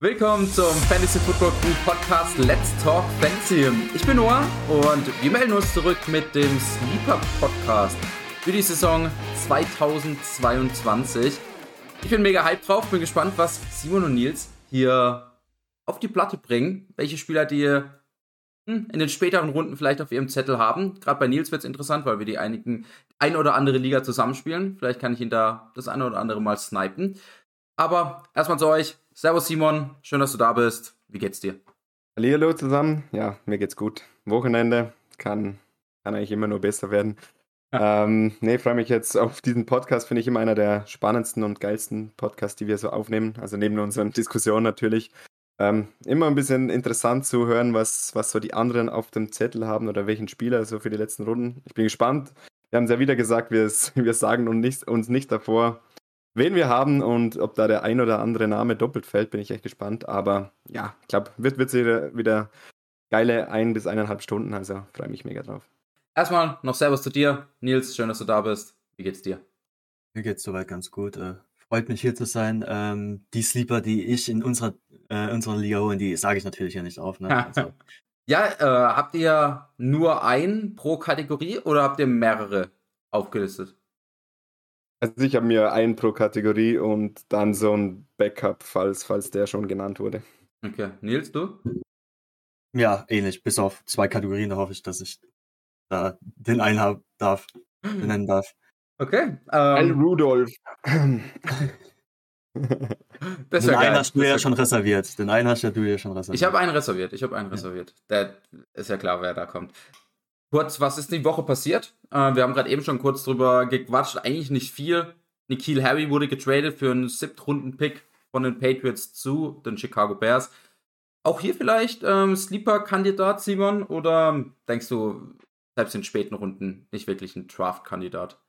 Willkommen zum Fantasy Football Crew Podcast Let's Talk Fantasy. Ich bin Noah und wir melden uns zurück mit dem Sleeper Podcast für die Saison 2022. Ich bin mega hyped drauf, bin gespannt, was Simon und Nils hier auf die Platte bringen. Welche Spieler die hm, in den späteren Runden vielleicht auf ihrem Zettel haben. Gerade bei Nils wird es interessant, weil wir die einigen, ein oder andere Liga zusammenspielen. Vielleicht kann ich ihn da das eine oder andere mal snipen. Aber erstmal zu euch. Servus Simon, schön, dass du da bist. Wie geht's dir? Hallo zusammen. Ja, mir geht's gut. Wochenende kann, kann eigentlich immer nur besser werden. Ja. Ähm, nee, freue mich jetzt auf diesen Podcast. Finde ich immer einer der spannendsten und geilsten Podcasts, die wir so aufnehmen. Also neben unseren Diskussionen natürlich. Ähm, immer ein bisschen interessant zu hören, was, was so die anderen auf dem Zettel haben oder welchen Spieler so für die letzten Runden. Ich bin gespannt. Wir haben es ja wieder gesagt, wir, wir sagen uns nicht, uns nicht davor, wen wir haben und ob da der ein oder andere Name doppelt fällt, bin ich echt gespannt. Aber ja, ich glaube, wird, wird wieder, wieder geile ein bis eineinhalb Stunden. Also freue mich mega drauf. Erstmal noch Servus zu dir. Nils, schön, dass du da bist. Wie geht's dir? Mir geht's soweit ganz gut. Äh, freut mich hier zu sein. Ähm, die Sleeper, die ich in unserer, äh, unserer Liga holen, die sage ich natürlich hier nicht auf. Ne? Also. ja, äh, habt ihr nur ein pro Kategorie oder habt ihr mehrere aufgelistet? Also ich habe mir einen pro Kategorie und dann so ein Backup, falls, falls der schon genannt wurde. Okay. Nils, du? Ja, ähnlich. Bis auf zwei Kategorien, da hoffe ich, dass ich da den einen haben darf, benennen darf. Okay. Ähm, Rudolf. das den einen hast du ja schon reserviert. Den einen hast ja du ja schon reserviert. Ich habe einen reserviert. Ich habe einen reserviert. Der ist ja klar, wer da kommt. Kurz, was ist die Woche passiert? Äh, wir haben gerade eben schon kurz drüber gequatscht. Eigentlich nicht viel. Nikhil Harry wurde getradet für einen Siebtrunden-Pick von den Patriots zu den Chicago Bears. Auch hier vielleicht ähm, Sleeper-Kandidat, Simon? Oder denkst du, selbst in späten Runden nicht wirklich ein Draft-Kandidat?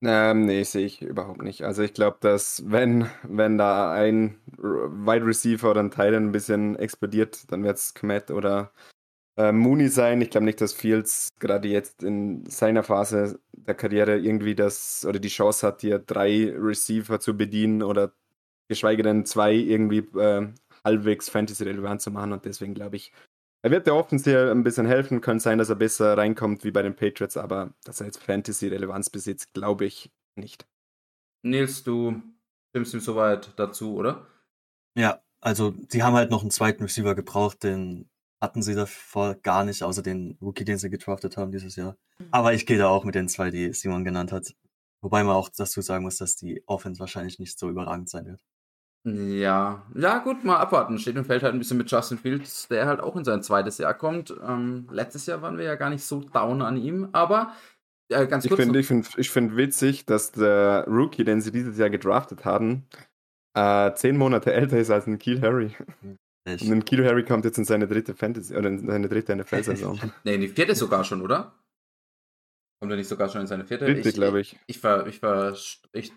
Ähm, nee, sehe ich überhaupt nicht. Also ich glaube, dass wenn, wenn da ein Wide Receiver oder ein Teil ein bisschen explodiert, dann wird es Kmet oder äh, Mooney sein. Ich glaube nicht, dass Fields gerade jetzt in seiner Phase der Karriere irgendwie das oder die Chance hat, hier drei Receiver zu bedienen oder geschweige denn zwei irgendwie äh, halbwegs Fantasy-relevant zu machen. Und deswegen glaube ich, er wird der Offensive ein bisschen helfen. Könnte sein, dass er besser reinkommt wie bei den Patriots, aber dass er jetzt Fantasy-Relevanz besitzt, glaube ich nicht. Nils, du stimmst ihm soweit dazu, oder? Ja, also sie haben halt noch einen zweiten Receiver gebraucht, den hatten sie davor gar nicht, außer den Rookie, den sie gedraftet haben dieses Jahr. Mhm. Aber ich gehe da auch mit den zwei, die Simon genannt hat. Wobei man auch dazu sagen muss, dass die Offense wahrscheinlich nicht so überragend sein wird. Ja, ja, gut, mal abwarten. Steht und fällt halt ein bisschen mit Justin Fields, der halt auch in sein zweites Jahr kommt. Ähm, letztes Jahr waren wir ja gar nicht so down an ihm, aber äh, ganz kurz. Ich finde ich find, ich find witzig, dass der Rookie, den sie dieses Jahr gedraftet haben, äh, zehn Monate älter ist als ein Keel Harry. Echt? Und ein Kilo Harry kommt jetzt in seine dritte Fantasy oder in seine dritte NFL-Saison. nee, in die vierte sogar schon, oder? Kommt er nicht sogar schon in seine vierte? Dritte, glaube ich. Ich, ver, ich, ver, ich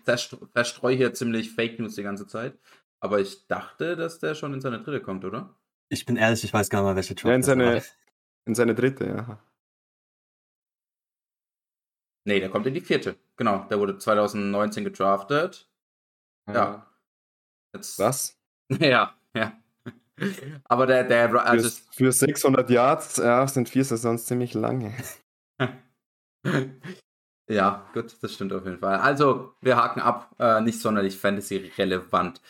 verstreue hier ziemlich Fake News die ganze Zeit. Aber ich dachte, dass der schon in seine dritte kommt, oder? Ich bin ehrlich, ich weiß gar nicht mal, welche Draft ja, in seine, in seine dritte, ja. Nee, der kommt in die vierte. Genau, der wurde 2019 gedraftet. Ja. ja. Jetzt, Was? Ja, ja. Aber der, der also für, für 600 Yards ja, sind vier Saisons ziemlich lange. ja, gut, das stimmt auf jeden Fall. Also, wir haken ab, äh, nicht sonderlich Fantasy-relevant.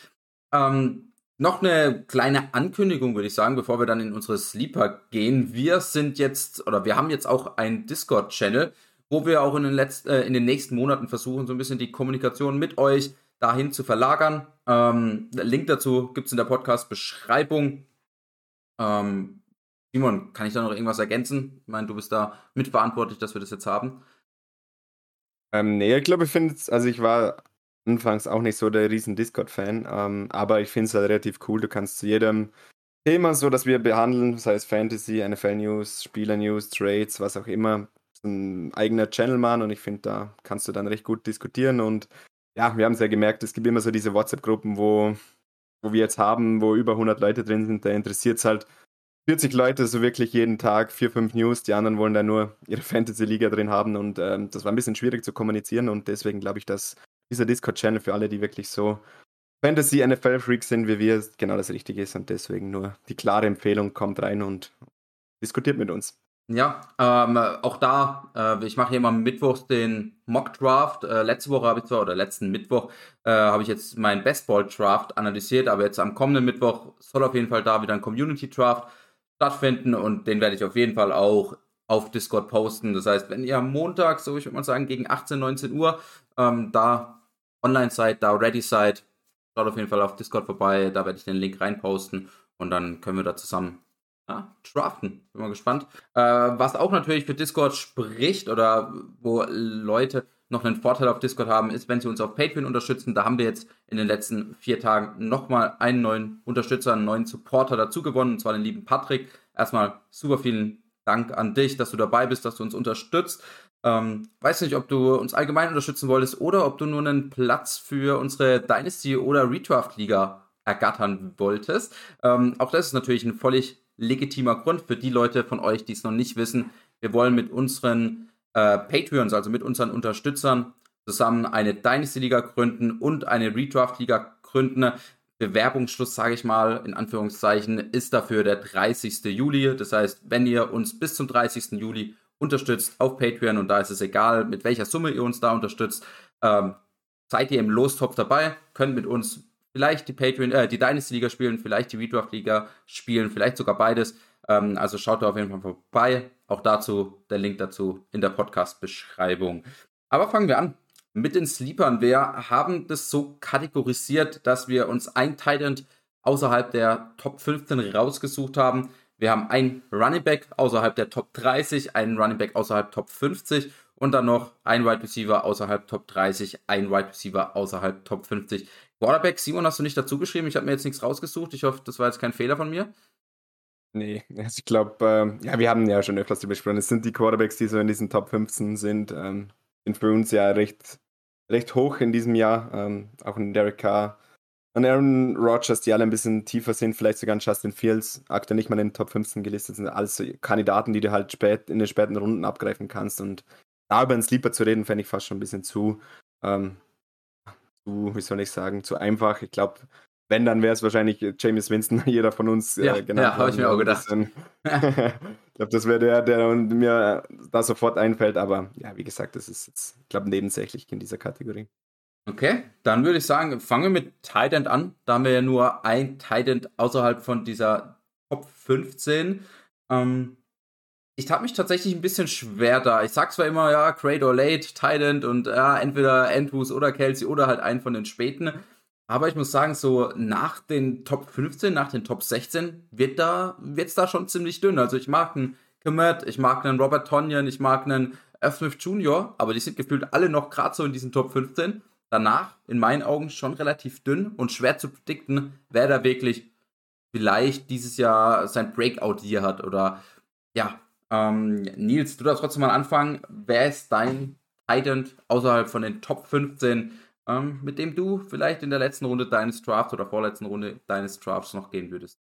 Ähm, noch eine kleine Ankündigung, würde ich sagen, bevor wir dann in unsere Sleeper gehen. Wir sind jetzt, oder wir haben jetzt auch einen Discord-Channel, wo wir auch in den, letzten, äh, in den nächsten Monaten versuchen, so ein bisschen die Kommunikation mit euch dahin zu verlagern. Ähm, Link dazu gibt es in der Podcast-Beschreibung. Ähm, Simon, kann ich da noch irgendwas ergänzen? Ich meine, du bist da mitverantwortlich, dass wir das jetzt haben. Ähm, nee, ich glaube, ich finde es, also ich war anfangs auch nicht so der riesen Discord-Fan, ähm, aber ich finde es halt relativ cool. Du kannst zu jedem Thema, so dass wir behandeln, sei es Fantasy, NFL-News, Spieler-News, Trades, was auch immer, ein eigener Channel machen und ich finde, da kannst du dann recht gut diskutieren und ja, wir haben es ja gemerkt, es gibt immer so diese WhatsApp-Gruppen, wo, wo wir jetzt haben, wo über 100 Leute drin sind, da interessiert es halt 40 Leute so wirklich jeden Tag, vier, fünf News, die anderen wollen da nur ihre Fantasy-Liga drin haben und ähm, das war ein bisschen schwierig zu kommunizieren und deswegen glaube ich, dass dieser Discord-Channel für alle, die wirklich so Fantasy NFL Freaks sind wie wir, genau das Richtige ist und deswegen nur die klare Empfehlung, kommt rein und diskutiert mit uns. Ja, ähm, auch da, äh, ich mache hier immer Mittwochs den Mock Draft. Äh, letzte Woche habe ich zwar, oder letzten Mittwoch, äh, habe ich jetzt meinen Bestball Draft analysiert, aber jetzt am kommenden Mittwoch soll auf jeden Fall da wieder ein Community Draft stattfinden und den werde ich auf jeden Fall auch auf Discord posten. Das heißt, wenn ihr am Montag, so ich würde mal sagen, gegen 18, 19 Uhr ähm, da online seid, da ready seid, schaut auf jeden Fall auf Discord vorbei, da werde ich den Link reinposten und dann können wir da zusammen ja, draften. Bin mal gespannt. Äh, was auch natürlich für Discord spricht oder wo Leute noch einen Vorteil auf Discord haben, ist, wenn sie uns auf Patreon unterstützen. Da haben wir jetzt in den letzten vier Tagen nochmal einen neuen Unterstützer, einen neuen Supporter dazu gewonnen, und zwar den lieben Patrick. Erstmal super vielen Dank an dich, dass du dabei bist, dass du uns unterstützt. Ähm, weiß nicht, ob du uns allgemein unterstützen wolltest oder ob du nur einen Platz für unsere Dynasty oder Redraft Liga ergattern wolltest. Ähm, auch das ist natürlich ein völlig legitimer Grund für die Leute von euch, die es noch nicht wissen. Wir wollen mit unseren äh, Patreons, also mit unseren Unterstützern, zusammen eine Dynasty-Liga gründen und eine Redraft-Liga gründen. Bewerbungsschluss, sage ich mal, in Anführungszeichen, ist dafür der 30. Juli. Das heißt, wenn ihr uns bis zum 30. Juli unterstützt auf Patreon und da ist es egal, mit welcher Summe ihr uns da unterstützt, ähm, seid ihr im Lostopf dabei, könnt mit uns vielleicht die Patreon, äh, die Dynasty Liga spielen, vielleicht die Redraft Liga spielen, vielleicht sogar beides. Ähm, also schaut da auf jeden Fall vorbei. Auch dazu der Link dazu in der Podcast-Beschreibung. Aber fangen wir an mit den Sleepern. Wir haben das so kategorisiert, dass wir uns ein Titan außerhalb der Top 15 rausgesucht haben. Wir haben ein Running Back außerhalb der Top 30, einen Running Back außerhalb Top 50 und dann noch ein Wide Receiver außerhalb Top 30, ein Wide Receiver außerhalb Top 50. Quarterback, Simon, hast du nicht dazu geschrieben? Ich habe mir jetzt nichts rausgesucht. Ich hoffe, das war jetzt kein Fehler von mir. Nee, also ich glaube, ähm, ja, wir haben ja schon öfters darüber gesprochen. Es sind die Quarterbacks, die so in diesen Top 15 sind. Ähm, sind für uns ja recht, recht hoch in diesem Jahr. Ähm, auch ein Derek Carr, ein Aaron Rodgers, die alle ein bisschen tiefer sind. Vielleicht sogar ein Justin Fields, aktuell nicht mal in den Top 15 gelistet sind. Alles Kandidaten, die du halt spät in den späten Runden abgreifen kannst. Und da über einen Sleeper zu reden, fände ich fast schon ein bisschen zu. Ähm, zu, wie soll ich sagen, zu einfach. Ich glaube, wenn, dann wäre es wahrscheinlich James Winston, jeder von uns äh, ja, genannt. Ja, habe ich mir auch gedacht. ich glaube, das wäre der, der mir da sofort einfällt. Aber ja, wie gesagt, das ist jetzt, ich glaube, nebensächlich in dieser Kategorie. Okay, dann würde ich sagen, fangen wir mit Tight an. Da haben wir ja nur ein Tight außerhalb von dieser Top 15. Ähm, ich tat mich tatsächlich ein bisschen schwer da. Ich sag zwar immer, ja, Great or Late, Tident und ja, entweder Andrews oder Kelsey oder halt einen von den späten. Aber ich muss sagen, so nach den Top 15, nach den Top 16 wird da, wird's da schon ziemlich dünn. Also ich mag einen Komet, ich mag einen Robert Tonyan, ich mag einen F. Smith Jr., aber die sind gefühlt alle noch gerade so in diesen Top 15. Danach, in meinen Augen, schon relativ dünn und schwer zu predikten, wer da wirklich vielleicht dieses Jahr sein Breakout hier hat oder ja, ähm, Nils, du darfst trotzdem mal anfangen. Wer ist dein Titan außerhalb von den Top 15, ähm, mit dem du vielleicht in der letzten Runde deines Drafts oder vorletzten Runde deines Drafts noch gehen würdest?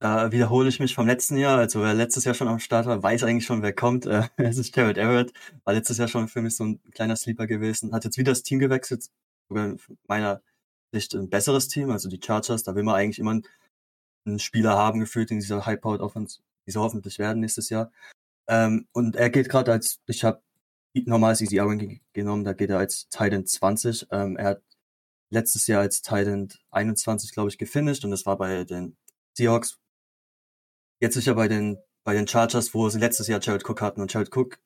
Da wiederhole ich mich vom letzten Jahr. Also wer letztes Jahr schon am Start war, weiß eigentlich schon, wer kommt. Äh, es ist Jared Everett. War letztes Jahr schon für mich so ein kleiner Sleeper gewesen. Hat jetzt wieder das Team gewechselt. Sogar in meiner Sicht ein besseres Team. Also die Chargers, da will man eigentlich immer einen Spieler haben, gefühlt in dieser High-Powered Offense, die sie hoffentlich werden nächstes Jahr. Ähm, und er geht gerade als, ich habe normal Easy Ranking genommen, da geht er als Titan 20. Ähm, er hat letztes Jahr als Titan 21, glaube ich, gefinisht und das war bei den Seahawks. Jetzt sicher bei den, bei den Chargers, wo sie letztes Jahr Jared Cook hatten und Jared Cook,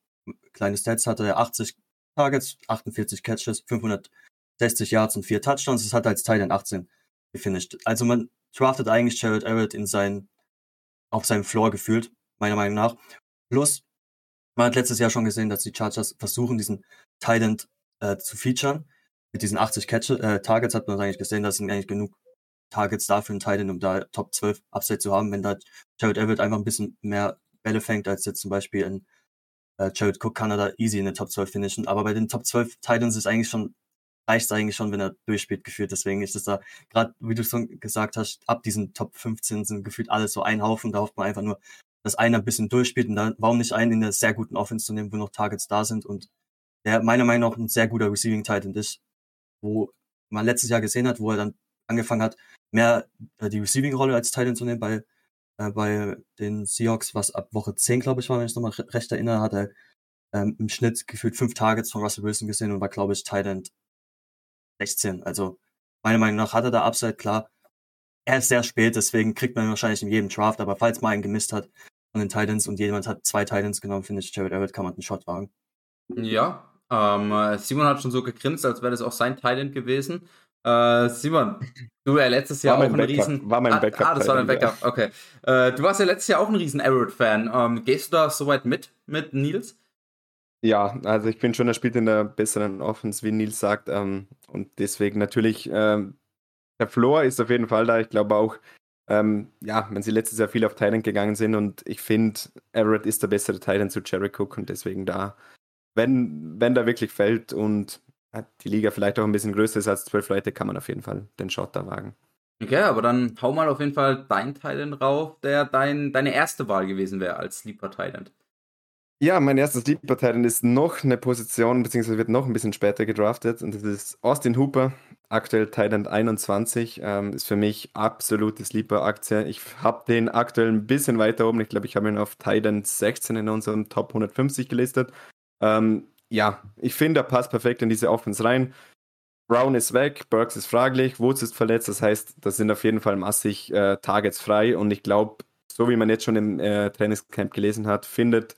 kleine Stats, hatte er 80 Targets, 48 Catches, 560 Yards und 4 Touchdowns. Das hat er als Titan 18 gefinisht. Also man draftet eigentlich Jared Everett in sein, auf seinem Floor gefühlt, meiner Meinung nach. Plus, man hat letztes Jahr schon gesehen, dass die Chargers versuchen, diesen Tight äh, zu featuren. Mit diesen 80 Catch äh, Targets hat man eigentlich gesehen, dass sind eigentlich genug Targets dafür ein Tight um da Top 12 Upside zu haben, wenn da Jared Everett einfach ein bisschen mehr Bälle fängt, als jetzt zum Beispiel in äh, Jared Cook kann er da easy in der Top 12 finishen. Aber bei den Top 12 Titans ist eigentlich schon, reicht eigentlich schon, wenn er durchspielt gefühlt. Deswegen ist es da, gerade wie du schon gesagt hast, ab diesen Top 15 sind gefühlt alles so ein Haufen. Da hofft man einfach nur, dass einer ein bisschen durchspielt und dann, warum nicht einen in der sehr guten Offense zu nehmen, wo noch Targets da sind und der meiner Meinung nach ein sehr guter Receiving Titan ist, wo man letztes Jahr gesehen hat, wo er dann angefangen hat, mehr äh, die Receiving-Rolle als Titan zu nehmen bei, äh, bei den Seahawks, was ab Woche 10, glaube ich, war, wenn ich nochmal recht erinnere, hat er ähm, im Schnitt gefühlt fünf Targets von Russell Wilson gesehen und war, glaube ich, Titan 16. Also meiner Meinung nach hat er da Upside, klar. Er ist sehr spät, deswegen kriegt man ihn wahrscheinlich in jedem Draft, aber falls man einen gemisst hat von den Titans und jemand hat zwei Titans genommen, finde ich, Jared Everett kann man einen Shot wagen. Ja, ähm, Simon hat schon so gegrinst, als wäre das auch sein Titan gewesen. Äh, Simon, du ja letztes Jahr war auch ein Backup, Riesen. War mein ah, Backup. Ah, das war dein Backup, ja. okay. Äh, du warst ja letztes Jahr auch ein riesen Everett-Fan. Ähm, gehst du da soweit mit, mit Nils? Ja, also ich bin schon, er spielt in der besseren Offense, wie Nils sagt. Ähm, und deswegen natürlich, ähm, der Floor ist auf jeden Fall da. Ich glaube auch, ähm, ja, wenn sie letztes Jahr viel auf Thailand gegangen sind und ich finde, Everett ist der bessere Thailand zu Jerry Cook und deswegen da, wenn, wenn da wirklich fällt und die Liga vielleicht auch ein bisschen größer ist als zwölf Leute, kann man auf jeden Fall den Shot da wagen. Okay, aber dann hau mal auf jeden Fall dein Thailand rauf, der dein, deine erste Wahl gewesen wäre als Sleeper Thailand. Ja, mein erstes Sleeper Thailand ist noch eine Position, beziehungsweise wird noch ein bisschen später gedraftet und das ist Austin Hooper, aktuell Thailand 21, ähm, ist für mich absolute Sleeper-Aktie. Ich habe den aktuell ein bisschen weiter oben, ich glaube, ich habe ihn auf Thailand 16 in unserem Top 150 gelistet. Ähm, ja, ich finde, er passt perfekt in diese Offense rein. Brown ist weg, Burks ist fraglich, Woods ist verletzt, das heißt, da sind auf jeden Fall massig äh, Targets frei und ich glaube, so wie man jetzt schon im äh, Trainingscamp gelesen hat, findet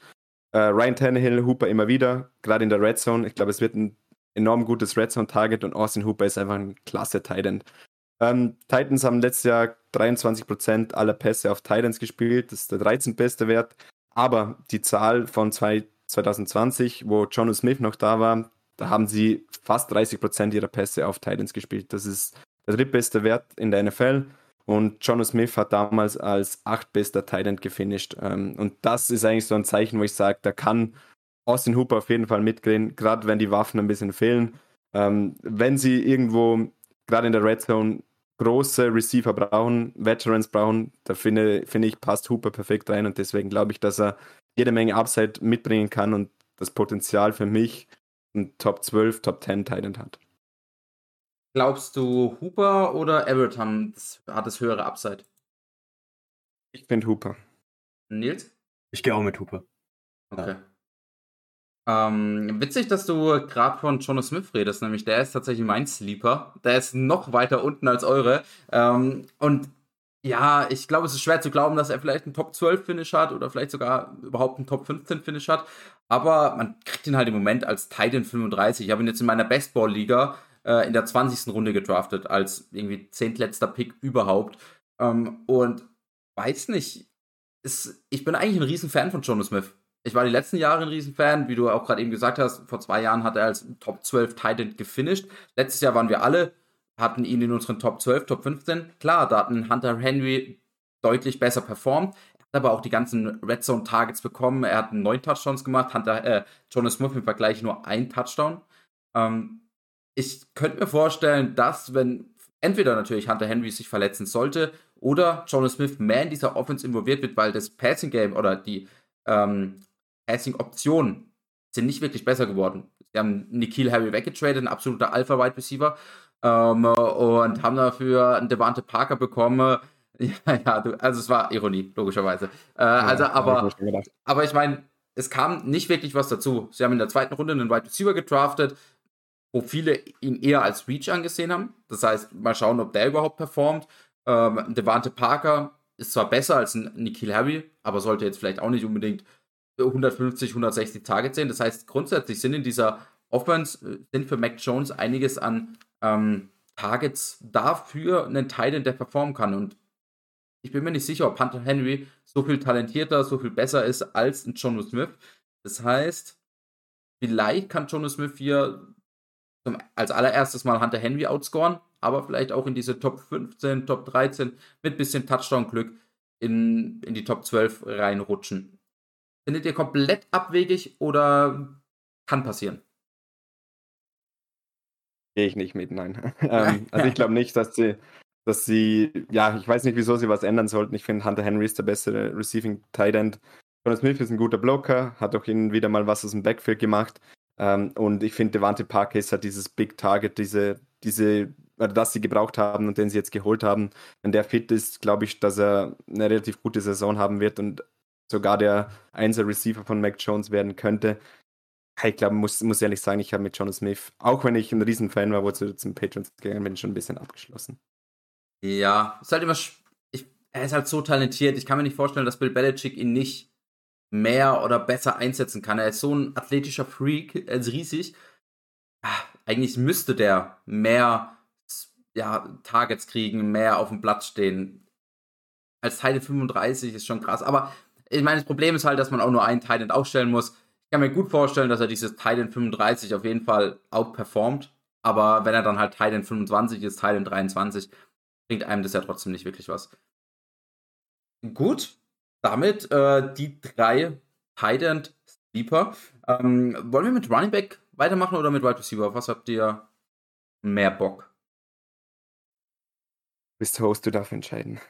äh, Ryan Tannehill Hooper immer wieder, gerade in der Red Zone. Ich glaube, es wird ein enorm gutes Red Zone Target und Austin Hooper ist einfach ein klasse Titan. Ähm, Titans haben letztes Jahr 23% aller Pässe auf Titans gespielt, das ist der 13. beste Wert, aber die Zahl von zwei 2020, wo John Smith noch da war, da haben sie fast 30 Prozent ihrer Pässe auf Titans gespielt. Das ist der drittbeste Wert in der NFL. Und John Smith hat damals als achtbester Titan gefinisht. Ähm, und das ist eigentlich so ein Zeichen, wo ich sage, da kann Austin Hooper auf jeden Fall mitgehen, gerade wenn die Waffen ein bisschen fehlen. Ähm, wenn sie irgendwo, gerade in der Red Zone, große Receiver brauchen, Veterans brauchen, da finde, finde ich, passt Hooper perfekt rein. Und deswegen glaube ich, dass er jede Menge Upside mitbringen kann und das Potenzial für mich ein Top 12, Top 10 Titan hat. Glaubst du, Hooper oder Everett haben das, hat das höhere Upside? Ich finde Hooper. Nils? Ich gehe auch mit Hooper. Okay. Ja. Ähm, witzig, dass du gerade von Jono Smith redest, nämlich der ist tatsächlich mein Sleeper. Der ist noch weiter unten als eure. Ähm, und ja, ich glaube, es ist schwer zu glauben, dass er vielleicht einen Top 12 Finish hat oder vielleicht sogar überhaupt einen Top 15 Finish hat. Aber man kriegt ihn halt im Moment als Titan 35. Ich habe ihn jetzt in meiner Bestball-Liga äh, in der 20. Runde gedraftet, als irgendwie zehntletzter Pick überhaupt. Ähm, und weiß nicht, ist, ich bin eigentlich ein Riesenfan von Jonas Smith. Ich war die letzten Jahre ein Riesenfan, wie du auch gerade eben gesagt hast. Vor zwei Jahren hat er als Top 12 Titan gefinisht. Letztes Jahr waren wir alle hatten ihn in unseren Top 12, Top 15. Klar, da hatten Hunter Henry deutlich besser performt. Er hat aber auch die ganzen Red Zone Targets bekommen. Er hat neun Touchdowns gemacht. Hunter, äh, Jonas Smith im Vergleich nur ein Touchdown. Ähm, ich könnte mir vorstellen, dass, wenn entweder natürlich Hunter Henry sich verletzen sollte oder Jonas Smith mehr in dieser Offense involviert wird, weil das Passing Game oder die ähm, Passing Optionen sind nicht wirklich besser geworden. Sie haben Nikhil Harry weggetradet, ein absoluter Alpha-Wide Receiver. Ähm, und haben dafür einen Devante Parker bekommen. Ja, ja, du, also es war Ironie, logischerweise. Äh, ja, also, aber, ich aber ich meine, es kam nicht wirklich was dazu. Sie haben in der zweiten Runde einen Wide Receiver gedraftet, wo viele ihn eher als Reach angesehen haben. Das heißt, mal schauen, ob der überhaupt performt. Ähm, Devante Parker ist zwar besser als ein Nikhil Harry, aber sollte jetzt vielleicht auch nicht unbedingt 150, 160 Targets sehen. Das heißt, grundsätzlich sind in dieser Offense äh, sind für Mac Jones einiges an ähm, Targets dafür einen Titan, der performen kann. Und ich bin mir nicht sicher, ob Hunter Henry so viel talentierter, so viel besser ist als ein Jono Smith. Das heißt, vielleicht kann Jono Smith hier zum, als allererstes mal Hunter Henry outscoren, aber vielleicht auch in diese Top 15, Top 13 mit bisschen Touchdown-Glück in, in die Top 12 reinrutschen. Findet ihr komplett abwegig oder kann passieren? Gehe ich nicht mit, nein. ähm, also ich glaube nicht, dass sie, dass sie, ja, ich weiß nicht, wieso sie was ändern sollten. Ich finde, Hunter Henry ist der bessere Receiving Tight End. Jonas Smith ist ein guter Blocker, hat auch hin wieder mal was aus dem Backfield gemacht. Ähm, und ich finde, Devante Parkes hat dieses Big Target, diese, diese oder das sie gebraucht haben und den sie jetzt geholt haben. Wenn der fit ist, glaube ich, dass er eine relativ gute Saison haben wird und sogar der Einser Receiver von Mac Jones werden könnte. Ich glaube, muss, muss ehrlich sagen, ich habe mit John Smith, auch wenn ich ein Riesenfan war, wo zu zum Patrons gegangen bin, schon ein bisschen abgeschlossen. Ja, ist halt immer, ich, er ist halt so talentiert. Ich kann mir nicht vorstellen, dass Bill Belichick ihn nicht mehr oder besser einsetzen kann. Er ist so ein athletischer Freak, er ist riesig. Ah, eigentlich müsste der mehr ja, Targets kriegen, mehr auf dem Platz stehen. Als Teil 35 ist schon krass. Aber ich meine, das Problem ist halt, dass man auch nur einen Titan aufstellen muss. Ich kann mir gut vorstellen, dass er dieses Titan 35 auf jeden Fall outperformt. Aber wenn er dann halt Titan 25 ist, Titan 23, bringt einem das ja trotzdem nicht wirklich was. Gut, damit äh, die drei Titan Sleeper. Ähm, wollen wir mit Running Back weitermachen oder mit Wide Receiver? Was habt ihr mehr Bock? Bist Host, du darfst entscheiden.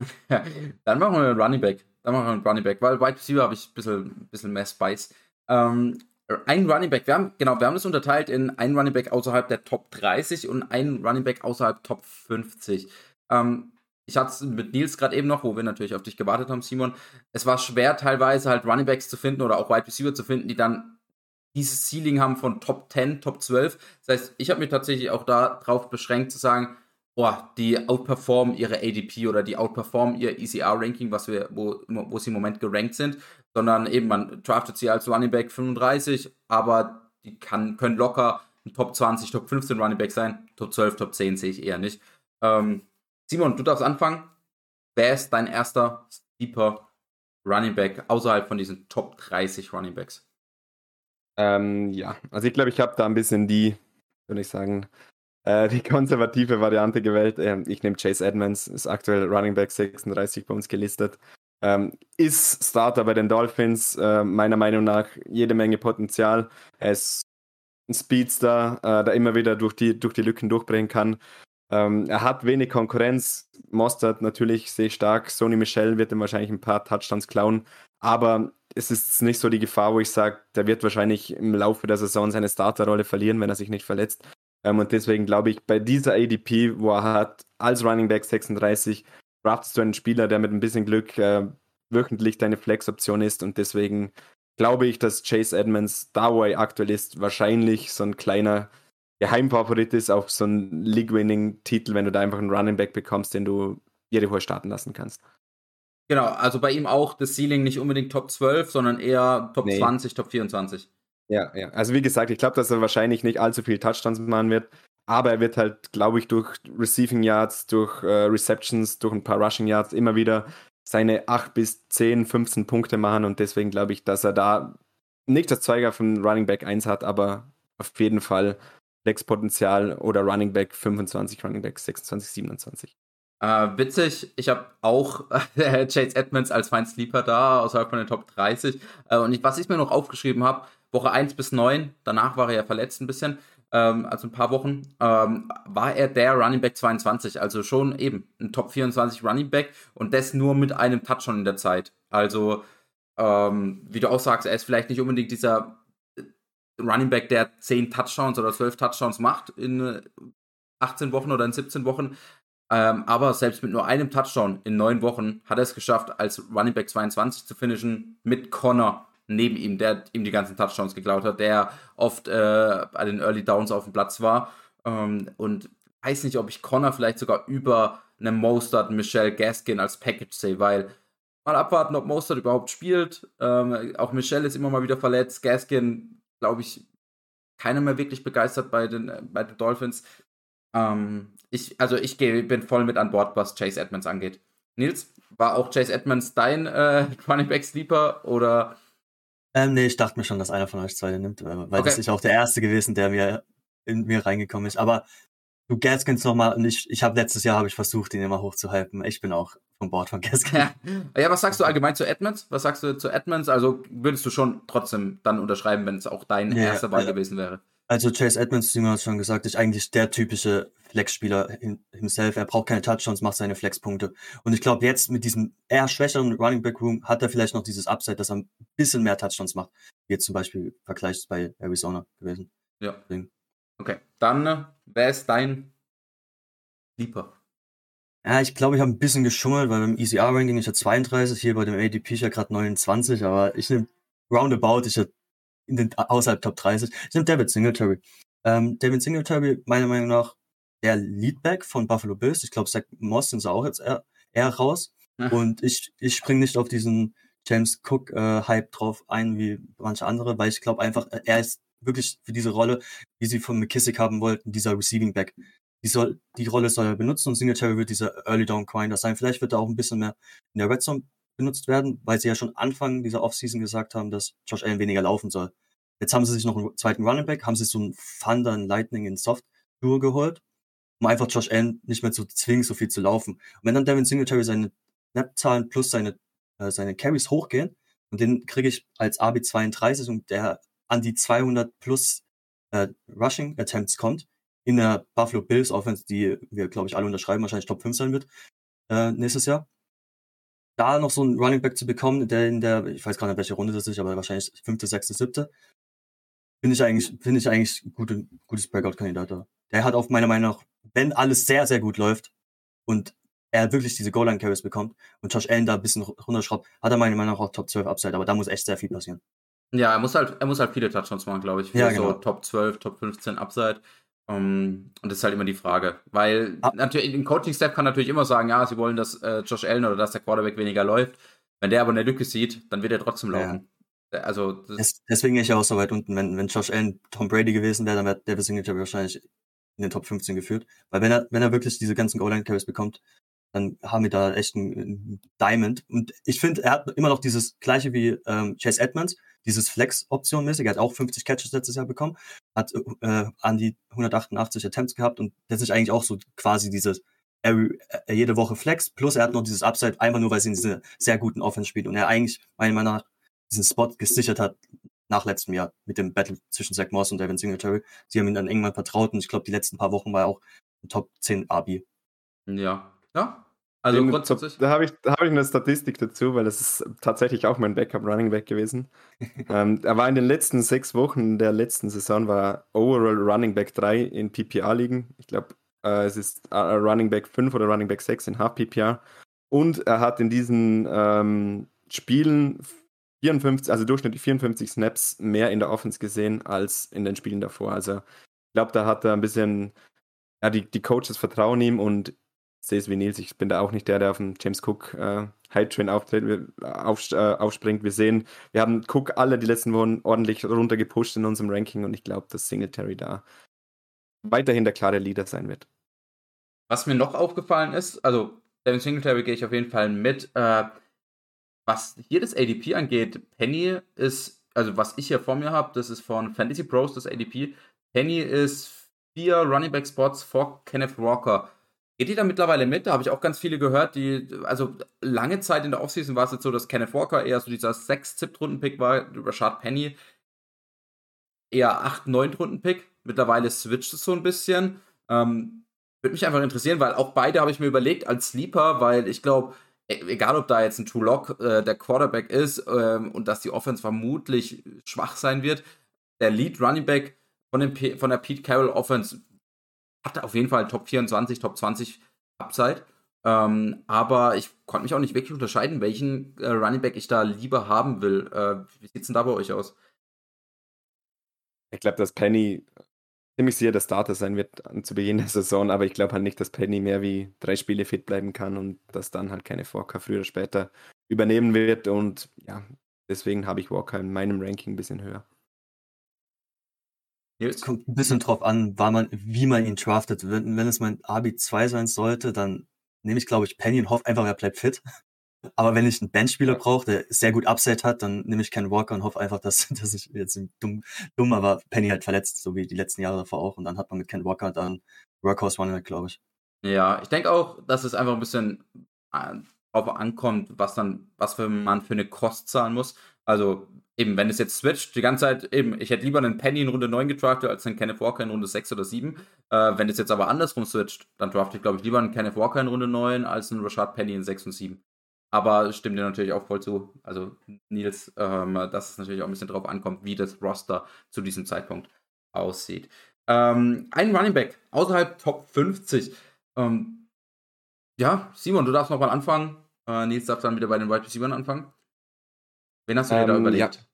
Dann machen wir Running Back. Dann machen wir einen Running Back, weil Wide Receiver habe ich ein bisschen, bisschen mehr Spice. Ähm, ein Running Back, wir haben, genau, wir haben das unterteilt in einen Running Back außerhalb der Top 30 und einen Running Back außerhalb Top 50. Ähm, ich hatte es mit Nils gerade eben noch, wo wir natürlich auf dich gewartet haben, Simon. Es war schwer, teilweise halt Running Backs zu finden oder auch Wide Receiver zu finden, die dann dieses Ceiling haben von Top 10, Top 12. Das heißt, ich habe mich tatsächlich auch darauf beschränkt zu sagen, boah, die outperformen ihre ADP oder die outperformen ihr ECR-Ranking, was wir, wo, wo sie im Moment gerankt sind, sondern eben man draftet sie als Running Back 35, aber die kann, können locker ein Top 20, Top 15 Running Back sein, Top 12, Top 10 sehe ich eher nicht. Ähm, Simon, du darfst anfangen. Wer ist dein erster Deeper Running Back außerhalb von diesen Top 30 Running Backs? Ähm, ja, also ich glaube, ich habe da ein bisschen die, würde ich sagen, äh, die konservative Variante gewählt. Ähm, ich nehme Chase Edmonds, ist aktuell Running Back 36 bei uns gelistet. Ähm, ist Starter bei den Dolphins, äh, meiner Meinung nach jede Menge Potenzial. Er ist ein Speedster, äh, der immer wieder durch die, durch die Lücken durchbringen kann. Ähm, er hat wenig Konkurrenz. Mostert natürlich sehr stark. Sony Michel wird ihm wahrscheinlich ein paar Touchdowns klauen. Aber es ist nicht so die Gefahr, wo ich sage, der wird wahrscheinlich im Laufe der Saison seine Starterrolle verlieren, wenn er sich nicht verletzt. Ähm, und deswegen glaube ich, bei dieser ADP, wo er hat, als Running Back 36, draftest du einen Spieler, der mit ein bisschen Glück äh, wöchentlich deine Flex-Option ist. Und deswegen glaube ich, dass Chase Edmonds, da wo er aktuell ist, wahrscheinlich so ein kleiner Geheimfavorit ist auf so einen League-Winning-Titel, wenn du da einfach einen Running Back bekommst, den du jede Woche starten lassen kannst. Genau, also bei ihm auch das Ceiling nicht unbedingt Top 12, sondern eher Top nee. 20, Top 24. Ja, ja. Also wie gesagt, ich glaube, dass er wahrscheinlich nicht allzu viel Touchdowns machen wird, aber er wird halt, glaube ich, durch Receiving Yards, durch äh, Receptions, durch ein paar Rushing Yards immer wieder seine 8 bis 10, 15 Punkte machen und deswegen glaube ich, dass er da nicht das Zeiger von Running Back 1 hat, aber auf jeden Fall Flex-Potenzial oder Running Back 25, Running Back 26, 27. Äh, witzig, ich habe auch äh, Chase Edmonds als mein Sleeper da, außerhalb von den Top 30. Äh, und ich, was ich mir noch aufgeschrieben habe, Woche 1 bis 9, danach war er ja verletzt ein bisschen, ähm, also ein paar Wochen, ähm, war er der Running Back 22, also schon eben ein Top 24 Running Back und das nur mit einem Touchdown in der Zeit. Also, ähm, wie du auch sagst, er ist vielleicht nicht unbedingt dieser Running Back, der 10 Touchdowns oder 12 Touchdowns macht in 18 äh, Wochen oder in 17 Wochen. Ähm, aber selbst mit nur einem Touchdown in neun Wochen hat er es geschafft, als Running Back 22 zu finishen mit Connor neben ihm, der ihm die ganzen Touchdowns geklaut hat, der oft äh, bei den Early Downs auf dem Platz war. Ähm, und weiß nicht, ob ich Connor vielleicht sogar über eine Mostert Michelle Gaskin als Package sehe, weil mal abwarten, ob Mostert überhaupt spielt. Ähm, auch Michelle ist immer mal wieder verletzt. Gaskin glaube ich, keiner mehr wirklich begeistert bei den, äh, bei den Dolphins. Ähm, ich, also ich geh, bin voll mit an Bord, was Chase Edmonds angeht. Nils, war auch Chase Edmonds dein äh, Running Back Sleeper oder? Ähm, nee, ich dachte mir schon, dass einer von euch zwei nimmt, weil okay. das ist auch der erste gewesen, der mir in mir reingekommen ist. Aber du Gaskins nochmal, und ich, ich habe letztes Jahr habe ich versucht, ihn immer hochzuhypen. Ich bin auch vom Bord von Gaskin. Ja. ja, was sagst du allgemein zu Edmonds? Was sagst du zu Edmonds? Also würdest du schon trotzdem dann unterschreiben, wenn es auch dein ja, erster Wahl ja. gewesen wäre? Also Chase Edmonds, Simon hat schon gesagt, ist eigentlich der typische Flex-Spieler himself. Er braucht keine Touchdowns, macht seine Flex-Punkte. Und ich glaube, jetzt mit diesem eher schwächeren Running Back Room hat er vielleicht noch dieses Upside, dass er ein bisschen mehr Touchdowns macht. Wie jetzt zum Beispiel vergleicht bei Arizona gewesen. Ja. Deswegen. Okay, dann, wer ist dein Sleeper? Ja, ich glaube, ich habe ein bisschen geschummelt, weil beim ECR-Ranking ist ja 32, hier bei dem ADP ist ja gerade 29, aber ich nehme roundabout, ich in den, außerhalb Top 30. Ich nehme David Singletary. Ähm, David Singletary, meiner Meinung nach, der Leadback von Buffalo Bills. Ich glaube, Zach Moss sind sie auch jetzt eher, eher raus. Ach. Und ich, ich springe nicht auf diesen James Cook-Hype äh, drauf ein wie manche andere, weil ich glaube einfach, er ist wirklich für diese Rolle, wie sie von McKissick haben wollten, dieser Receiving Back die, soll, die Rolle soll er benutzen und Singletary wird dieser Early Down Grinder sein. Vielleicht wird er auch ein bisschen mehr in der Red Zone benutzt werden, weil sie ja schon Anfang dieser Offseason gesagt haben, dass Josh Allen weniger laufen soll. Jetzt haben sie sich noch einen zweiten Running Back, haben sie so einen Thunder und Lightning in Soft Tour geholt, um einfach Josh Allen nicht mehr zu zwingen, so viel zu laufen. Und wenn dann Devin Singletary seine Snap-Zahlen plus seine, äh, seine Carries hochgehen, und den kriege ich als AB32 und der an die 200 plus äh, Rushing Attempts kommt, in der Buffalo Bills Offense, die wir, glaube ich, alle unterschreiben, wahrscheinlich Top 5 sein wird äh, nächstes Jahr. Da noch so einen Running Back zu bekommen, der in der, ich weiß gar nicht, welche Runde das ist, aber wahrscheinlich fünfte, sechste, siebte, finde ich eigentlich, finde ich eigentlich gute, gutes Breakout-Kandidat da. Der hat auf meiner Meinung nach, wenn alles sehr, sehr gut läuft und er wirklich diese Goal-Line-Carries bekommt und Josh Allen da ein bisschen runterschraubt, hat er meiner Meinung nach auch Top 12 Upside, aber da muss echt sehr viel passieren. Ja, er muss halt, er muss halt viele Touchdowns machen, glaube ich. Ja, genau. So Top 12, Top 15 Upside. Um, ähm, und das ist halt immer die Frage. Weil ah. natürlich, ein Coaching-Step kann natürlich immer sagen, ja, sie wollen, dass äh, Josh Allen oder dass der Quarterback weniger läuft. Wenn der aber eine Lücke sieht, dann wird er trotzdem laufen. Ja. Also, das Deswegen ich ja auch so weit unten. Wenn, wenn Josh Allen Tom Brady gewesen wäre, dann wäre David Singletary wahrscheinlich in den Top 15 geführt. Weil wenn er, wenn er wirklich diese ganzen Goal-Line-Carries bekommt, dann haben wir da echt einen Diamond. Und ich finde, er hat immer noch dieses gleiche wie ähm, Chase Edmonds, dieses Flex-Option mäßig. Er hat auch 50 Catches letztes Jahr bekommen, hat äh, an die 188 Attempts gehabt und das ist eigentlich auch so quasi dieses er, jede Woche Flex, plus er hat noch dieses Upside, einfach nur, weil sie in diese sehr guten Offense spielt und er eigentlich, meiner Meinung nach, diesen Spot gesichert hat nach letztem Jahr mit dem Battle zwischen Zach Moss und Devin Singletary. Sie haben ihn dann irgendwann vertraut und ich glaube, die letzten paar Wochen war er auch ein Top 10 Abi. Ja, ja, also Den, grundsätzlich. Da habe ich, hab ich eine Statistik dazu, weil das ist tatsächlich auch mein Backup Running Back gewesen. ähm, er war in den letzten sechs Wochen der letzten Saison war Overall Running Back 3 in PPR-Ligen. Ich glaube, äh, es ist äh, Running Back 5 oder Running Back 6 in Half PPR. Und er hat in diesen ähm, Spielen 54, also durchschnittlich 54 Snaps mehr in der Offense gesehen als in den Spielen davor. Also ich glaube, da hat er ein bisschen, ja, die, die Coaches vertrauen ihm und sehe es wie Nils, ich bin da auch nicht der, der auf den James Cook äh, High Train auftritt, auf, äh, aufspringt. Wir sehen, wir haben Cook alle die letzten Wochen ordentlich runtergepusht in unserem Ranking und ich glaube, dass Singletary da weiterhin der klare Leader sein wird. Was mir noch aufgefallen ist, also Devin Singletary gehe ich auf jeden Fall mit. Äh, was hier das ADP angeht, Penny ist, also was ich hier vor mir habe, das ist von Fantasy Pros das ADP. Penny ist vier Running Back Spots vor Kenneth Walker. Geht die da mittlerweile mit? Da habe ich auch ganz viele gehört, die, also lange Zeit in der Offseason war es jetzt so, dass Kenneth Walker eher so dieser 6 zip runden pick war, Rashad Penny eher 8 9 runden pick Mittlerweile switcht es so ein bisschen. Ähm, Würde mich einfach interessieren, weil auch beide habe ich mir überlegt als Sleeper, weil ich glaube, e, egal ob da jetzt ein True Lock äh, der Quarterback ist ähm, und dass die Offense vermutlich schwach sein wird, der Lead Running Back von, von der Pete Carroll Offense hatte auf jeden Fall Top 24, Top 20 Upside. Ähm, aber ich konnte mich auch nicht wirklich unterscheiden, welchen äh, Running Back ich da lieber haben will. Äh, wie sieht es denn da bei euch aus? Ich glaube, dass Penny ziemlich sicher der Starter sein wird zu Beginn der Saison, aber ich glaube halt nicht, dass Penny mehr wie drei Spiele fit bleiben kann und dass dann halt keine Walker früher oder später übernehmen wird. Und ja, deswegen habe ich Walker in meinem Ranking ein bisschen höher. Es kommt ein bisschen drauf an, man, wie man ihn draftet. Wenn, wenn es mein AB2 sein sollte, dann nehme ich, glaube ich, Penny und hoffe einfach, er bleibt fit. Aber wenn ich einen Bandspieler brauche, der sehr gut Upside hat, dann nehme ich Ken Walker und hoffe einfach, dass, dass ich jetzt dumm, dumm, aber Penny halt verletzt, so wie die letzten Jahre davor auch. Und dann hat man mit Ken Walker dann Workhorse Runner, glaube ich. Ja, ich denke auch, dass es einfach ein bisschen äh, drauf ankommt, was dann, was für man für eine Kost zahlen muss. Also eben, wenn es jetzt switcht, die ganze Zeit, eben, ich hätte lieber einen Penny in Runde 9 gedraftet als einen Kenneth Walker in Runde 6 oder 7. Äh, wenn es jetzt aber andersrum switcht, dann drafte ich, glaube ich, lieber einen Kenneth Walker in Runde 9 als einen Rashad Penny in 6 und 7. Aber stimmt dir natürlich auch voll zu. Also, Nils, ähm, dass es natürlich auch ein bisschen drauf ankommt, wie das Roster zu diesem Zeitpunkt aussieht. Ähm, ein Running Back außerhalb Top 50. Ähm, ja, Simon, du darfst noch mal anfangen. Äh, Nils darf dann wieder bei den Wide Receivers anfangen. Wen hast du dir da Ähm, überlegt?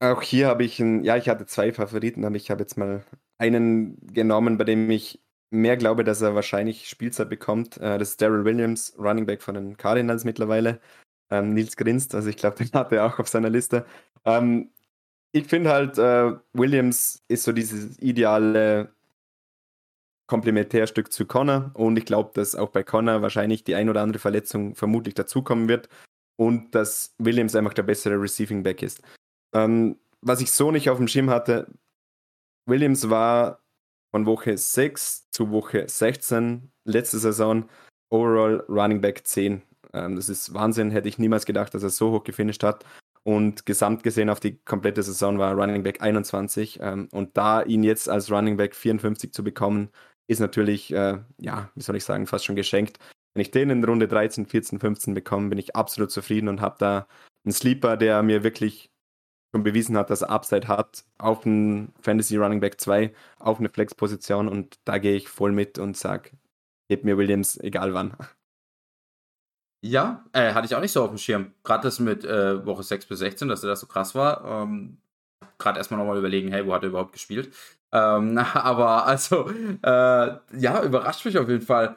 Auch hier habe ich, ein, ja, ich hatte zwei Favoriten, aber ich habe jetzt mal einen genommen, bei dem ich mehr glaube, dass er wahrscheinlich Spielzeit bekommt. Äh, das ist Daryl Williams, Running Back von den Cardinals mittlerweile. Ähm, Nils grinst, also ich glaube, den hat er auch auf seiner Liste. Ähm, ich finde halt, äh, Williams ist so dieses ideale Komplementärstück zu Connor und ich glaube, dass auch bei Connor wahrscheinlich die ein oder andere Verletzung vermutlich dazukommen wird und dass Williams einfach der bessere Receiving Back ist. Ähm, was ich so nicht auf dem Schirm hatte, Williams war von Woche 6 zu Woche 16 letzte Saison overall Running Back 10. Ähm, das ist Wahnsinn, hätte ich niemals gedacht, dass er so hoch gefinisht hat. Und gesamt gesehen auf die komplette Saison war Running Back 21. Ähm, und da ihn jetzt als Running Back 54 zu bekommen, ist natürlich, äh, ja, wie soll ich sagen, fast schon geschenkt. Wenn ich den in Runde 13, 14, 15 bekomme, bin ich absolut zufrieden und habe da einen Sleeper, der mir wirklich schon bewiesen hat, dass er Upside hat, auf einen Fantasy Running Back 2, auf eine Flex-Position und da gehe ich voll mit und sage, gebt mir Williams, egal wann. Ja, äh, hatte ich auch nicht so auf dem Schirm. Gerade das mit äh, Woche 6 bis 16, dass er das so krass war. Ähm, Gerade erstmal nochmal überlegen, hey, wo hat er überhaupt gespielt? Ähm, aber also, äh, ja, überrascht mich auf jeden Fall.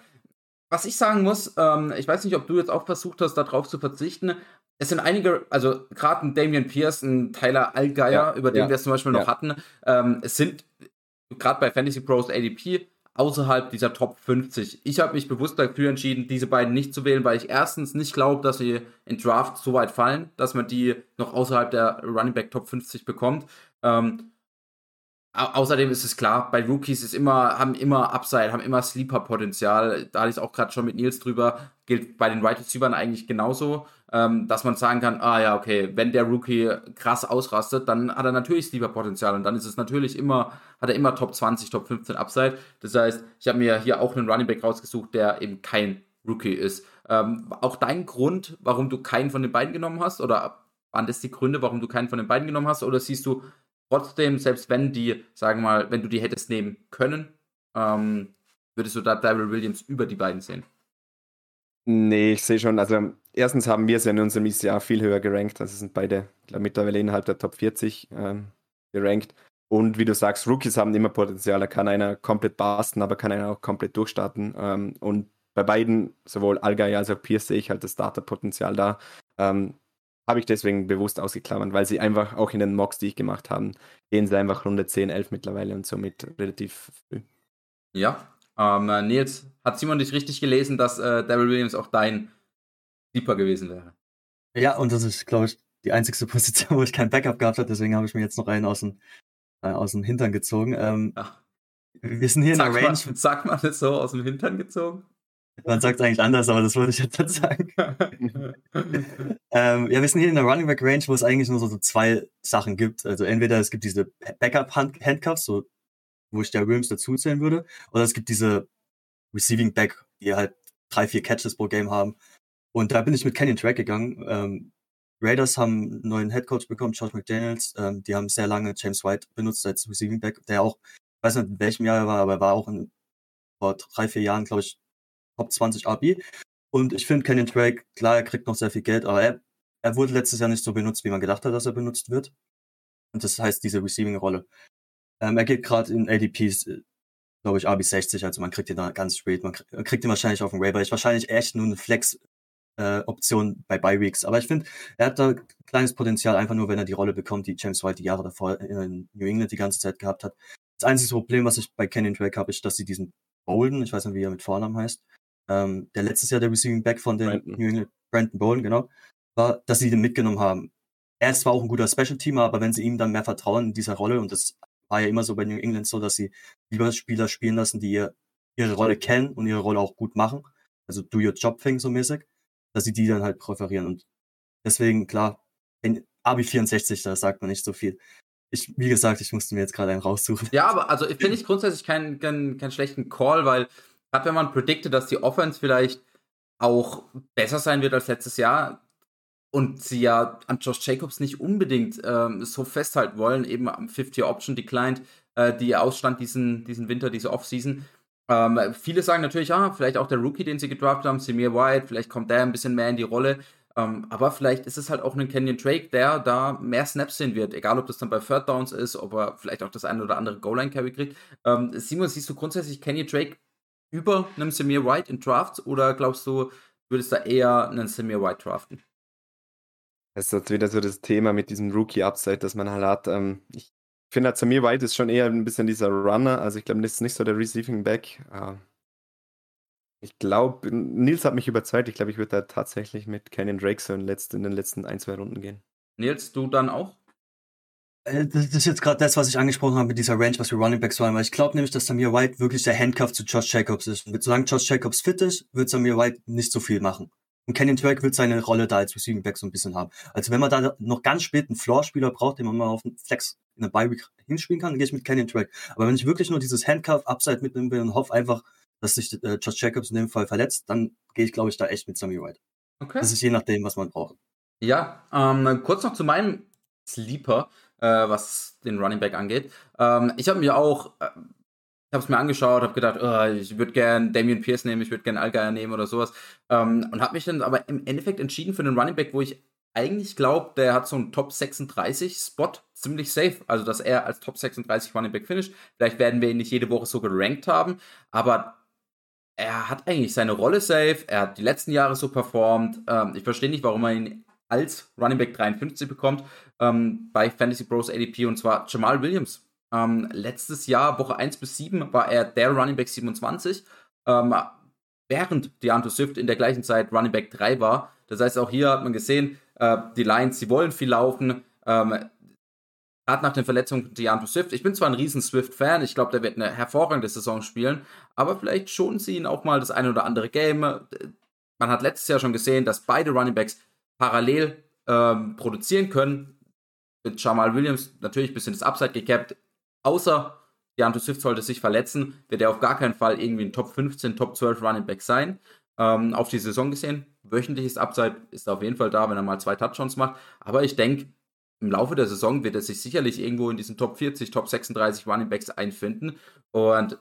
Was ich sagen muss, ähm, ich weiß nicht, ob du jetzt auch versucht hast, darauf zu verzichten. Es sind einige, also gerade ein Damian Pierce, ein Tyler Allgeier, Ja, über den ja, wir es zum Beispiel noch ja. hatten. Ähm, es sind gerade bei Fantasy Pros ADP außerhalb dieser Top 50. Ich habe mich bewusst dafür entschieden, diese beiden nicht zu wählen, weil ich erstens nicht glaube, dass sie in Draft so weit fallen, dass man die noch außerhalb der Running Back Top 50 bekommt. Ähm, außerdem ist es klar, bei Rookies ist immer, haben immer Upside, haben immer Sleeper-Potenzial. Da hatte ich es auch gerade schon mit Nils drüber. Gilt bei den Wide Receivers eigentlich genauso, ähm, dass man sagen kann, ah ja, okay, wenn der Rookie krass ausrastet, dann hat er natürlich Sleeper-Potenzial und dann ist es natürlich immer, hat er immer Top 20, Top 15 Upside. Das heißt, ich habe mir hier auch einen Running Back rausgesucht, der eben kein Rookie ist. Ähm, auch dein Grund, warum du keinen von den beiden genommen hast, oder waren das die Gründe, warum du keinen von den beiden genommen hast, oder siehst du trotzdem, selbst wenn die, sagen wir mal, wenn du die hättest nehmen können, ähm, würdest du da Daryl Williams über die beiden sehen? Nee, ich sehe schon, also erstens haben wir ja in unserem Jahr viel höher gerankt, also sind beide glaub, mittlerweile innerhalb der Top 40 ähm, gerankt. Und wie du sagst, Rookies haben immer Potenzial, da kann einer komplett basten, aber kann einer auch komplett durchstarten. Ähm, und bei beiden, sowohl Allgeier als auch Pierce, sehe ich halt das Starter-Potenzial da. Ähm, habe ich deswegen bewusst ausgeklammert, weil sie einfach auch in den Mocks, die ich gemacht habe, gehen sie einfach Runde 10, 11 mittlerweile und somit relativ früh. Ja. Ähm, äh, Nils, hat Simon dich richtig gelesen, dass äh, Daryl Williams auch dein Sleeper gewesen wäre? Ja, und das ist, glaube ich, die einzigste Position, wo ich kein Backup gehabt habe. Deswegen habe ich mir jetzt noch einen aus dem, äh, aus dem Hintern gezogen. Ähm, wir sind hier in der Sag Range. mal, sag mal das so aus dem Hintern gezogen? Man sagt es eigentlich anders, aber das würde ich jetzt nicht sagen. Ähm, ja, wir sind hier in der Running Back Range, wo es eigentlich nur so, so zwei Sachen gibt. Also entweder es gibt diese Backup Hand Handcuffs, so, wo ich der Williams dazuzählen würde, oder es gibt diese Receiving Back, die halt drei, vier Catches pro Game haben. Und da bin ich mit Kenyon Track gegangen. Ähm, Raiders haben einen neuen Head Coach bekommen, Josh McDaniels. Ähm, die haben sehr lange James White benutzt als Receiving Back, der auch, ich weiß nicht in welchem Jahr er war, aber er war auch in, vor drei, vier Jahren, glaube ich, Top 20 RB. Und ich finde Kenyon Drake, klar, er kriegt noch sehr viel Geld, aber er, er wurde letztes Jahr nicht so benutzt, wie man gedacht hat, dass er benutzt wird. Und das heißt diese Receiving-Rolle. Ähm, er geht gerade in ADPs, glaube ich, RB60, also man kriegt ihn da ganz straight, man kriegt, ihn wahrscheinlich auf dem Waiver. Ist wahrscheinlich echt nur eine Flex-Option äh, bei Bye Weeks. Aber ich finde, er hat da kleines Potenzial, einfach nur, wenn er die Rolle bekommt, die James White die Jahre davor in New England die ganze Zeit gehabt hat. Das einzige Problem, was ich bei Kenyon Drake habe, ist, dass sie diesen Bolden, ich weiß nicht, wie er mit Vornamen heißt, ähm, der letztes Jahr der Receiving Back von den Brandon. New England, Brandon Bolden, genau, war, dass sie den mitgenommen haben. Er ist zwar auch ein guter Special-Teamer, aber wenn sie ihm dann mehr vertrauen in dieser Rolle, und das war ja immer so bei New England so, dass sie lieber Spieler spielen lassen, die ihr, ihre Rolle kennen und ihre Rolle auch gut machen, also do your job thing so mäßig, dass sie die dann halt präferieren. Und deswegen, klar, in AB64, da sagt man nicht so viel. Ich, wie gesagt, ich musste mir jetzt gerade einen raussuchen. Ja, aber also finde ich grundsätzlich keinen keinen keinen schlechten Call, weil gerade wenn man prediktet, dass die Offense vielleicht auch besser sein wird als letztes Jahr und sie ja an Josh Jacobs nicht unbedingt ähm, so festhalten wollen, eben am 50 Option declined, äh, die ausstand diesen, diesen Winter, diese Offseason, Ähm, viele sagen natürlich, ja, vielleicht auch der Rookie, den sie gedraftet haben, Samir White, vielleicht kommt der ein bisschen mehr in die Rolle. Ähm, aber vielleicht ist es halt auch ein Kenyon Drake, der da mehr Snaps sehen wird. Egal, ob das dann bei Third Downs ist, ob er vielleicht auch das eine oder andere Goal-Line-Carry kriegt. Ähm, Simon, siehst du grundsätzlich Kenyon Drake über einem Samir White in Drafts oder glaubst du, würdest da eher einen Samir White draften? Es ist jetzt wieder so das Thema mit diesem Rookie-Upside, das man halt hat. Ähm, ich finde, halt, Samir White ist schon eher ein bisschen dieser Runner. Also ich glaube, das ist nicht so der Receiving Back. Uh, ich glaube, Nils hat mich überzeugt. Ich glaube, ich würde da tatsächlich mit Canyon Drake so in, letzt, in den letzten ein, zwei Runden gehen. Nils, du dann auch? Äh, das ist jetzt gerade das, was ich angesprochen habe mit dieser Range, was wir Running Backs wollen, weil ich glaube nämlich, dass Samir White wirklich der Handcuff zu Josh Jacobs ist. Und solange Josh Jacobs fit ist, wird Samir White nicht so viel machen. Und Kenyon Drake wird seine Rolle da als Receiving Back so ein bisschen haben. Also wenn man da noch ganz spät einen Floor-Spieler braucht, den man mal auf den Flex in der Bye-Week hinspielen kann, dann gehe ich mit Kenyon Drake. Aber wenn ich wirklich nur dieses Handcuff-Upside mitnehmen will und hoffe einfach, dass sich äh, Josh Jacobs in dem Fall verletzt, dann gehe ich, glaube ich, da echt mit Sammy White. Okay. Das ist je nachdem, was man braucht. Ja, ähm, kurz noch zu meinem Sleeper, äh, was den Running Back angeht. Ähm, ich habe mir auch, äh, ich habe es mir angeschaut, habe gedacht, oh, ich würde gern Damian Pierce nehmen, ich würde gern Allgeier nehmen oder sowas. Ähm, und habe mich dann aber im Endeffekt entschieden für den Running Back, wo ich eigentlich glaube, der hat so einen Top 36 Spot ziemlich safe. Also, dass er als Top 36 Running Back finisht. Vielleicht werden wir ihn nicht jede Woche so gerankt haben, aber er hat eigentlich seine Rolle safe, er hat die letzten Jahre so performt. Ähm, ich verstehe nicht, warum er ihn als Running Back 53 bekommt ähm, bei Fantasy Bros ADP und zwar Jamal Williams. Ähm, letztes Jahr, Woche 1 bis 7, war er der Running Back 27, ähm, während DeAndre Swift in der gleichen Zeit Running Back 3 war. Das heißt, auch hier hat man gesehen, äh, die Lions, sie wollen viel laufen. Ähm, gerade nach den Verletzungen DeAndre Swift. Ich bin zwar ein riesen Swift-Fan, ich glaube, der wird eine hervorragende Saison spielen, aber vielleicht schonen sie ihn auch mal das eine oder andere Game. Man hat letztes Jahr schon gesehen, dass beide Runningbacks parallel ähm, produzieren können. Mit Jamal Williams natürlich ein bisschen das Upside gecapped. Außer DeAndre Swift sollte sich verletzen, wird er auf gar keinen Fall irgendwie ein Top 15, Top 12 Running Back sein. Ähm, auf die Saison gesehen, wöchentliches Upside ist auf jeden Fall da, wenn er mal zwei Touchdowns macht. Aber ich denke, im Laufe der Saison wird er sich sicherlich irgendwo in diesen Top 40, Top 36 Running Backs einfinden. Und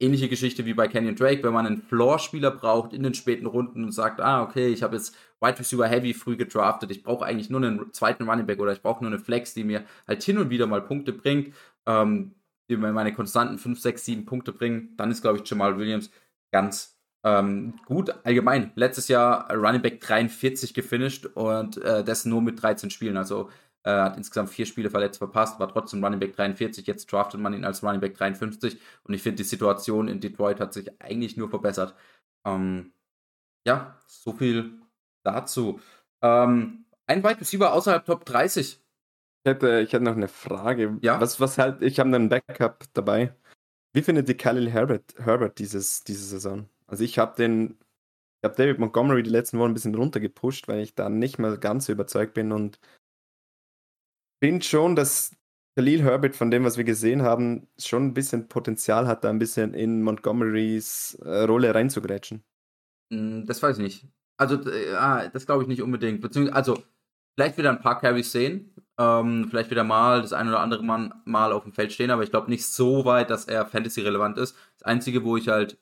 ähnliche Geschichte wie bei Kenyon Drake, wenn man einen Floor-Spieler braucht in den späten Runden und sagt, ah, okay, ich habe jetzt Wide Receiver Heavy früh gedraftet, ich brauche eigentlich nur einen zweiten Running Back oder ich brauche nur eine Flex, die mir halt hin und wieder mal Punkte bringt, ähm, die mir meine konstanten 5, 6, 7 Punkte bringen, dann ist, glaube ich, Jamal Williams ganz ähm, gut. Allgemein, letztes Jahr Running Back 43 gefinisht und äh, das nur mit 13 Spielen, also äh, hat insgesamt vier Spiele verletzt verpasst, war trotzdem Running Back 43. Jetzt draftet man ihn als Running Back 53. Und ich finde, die Situation in Detroit hat sich eigentlich nur verbessert. Ähm, ja, so viel dazu. Ähm, ein Wide Receiver außerhalb Top 30. Ich hätte, ich hätte noch eine Frage. Ja? Was, was halt, ich habe einen Backup dabei. Wie findet ihr Khalil Herbert, Herbert dieses, diese Saison? Also ich habe den, ich habe David Montgomery die letzten Wochen ein bisschen runtergepusht, weil ich da nicht mehr ganz überzeugt bin und finde schon, dass Khalil Herbert, von dem, was wir gesehen haben, schon ein bisschen Potenzial hat, da ein bisschen in Montgomerys äh, Rolle reinzugrätschen. Hm, das weiß ich nicht. Also, äh, das glaube ich nicht unbedingt. Beziehungsweise, also, vielleicht wieder ein paar Carries sehen. Ähm, vielleicht wieder mal das ein oder andere Mal, mal auf dem Feld stehen, aber ich glaube nicht so weit, dass er Fantasy-relevant ist. Das Einzige, wo ich halt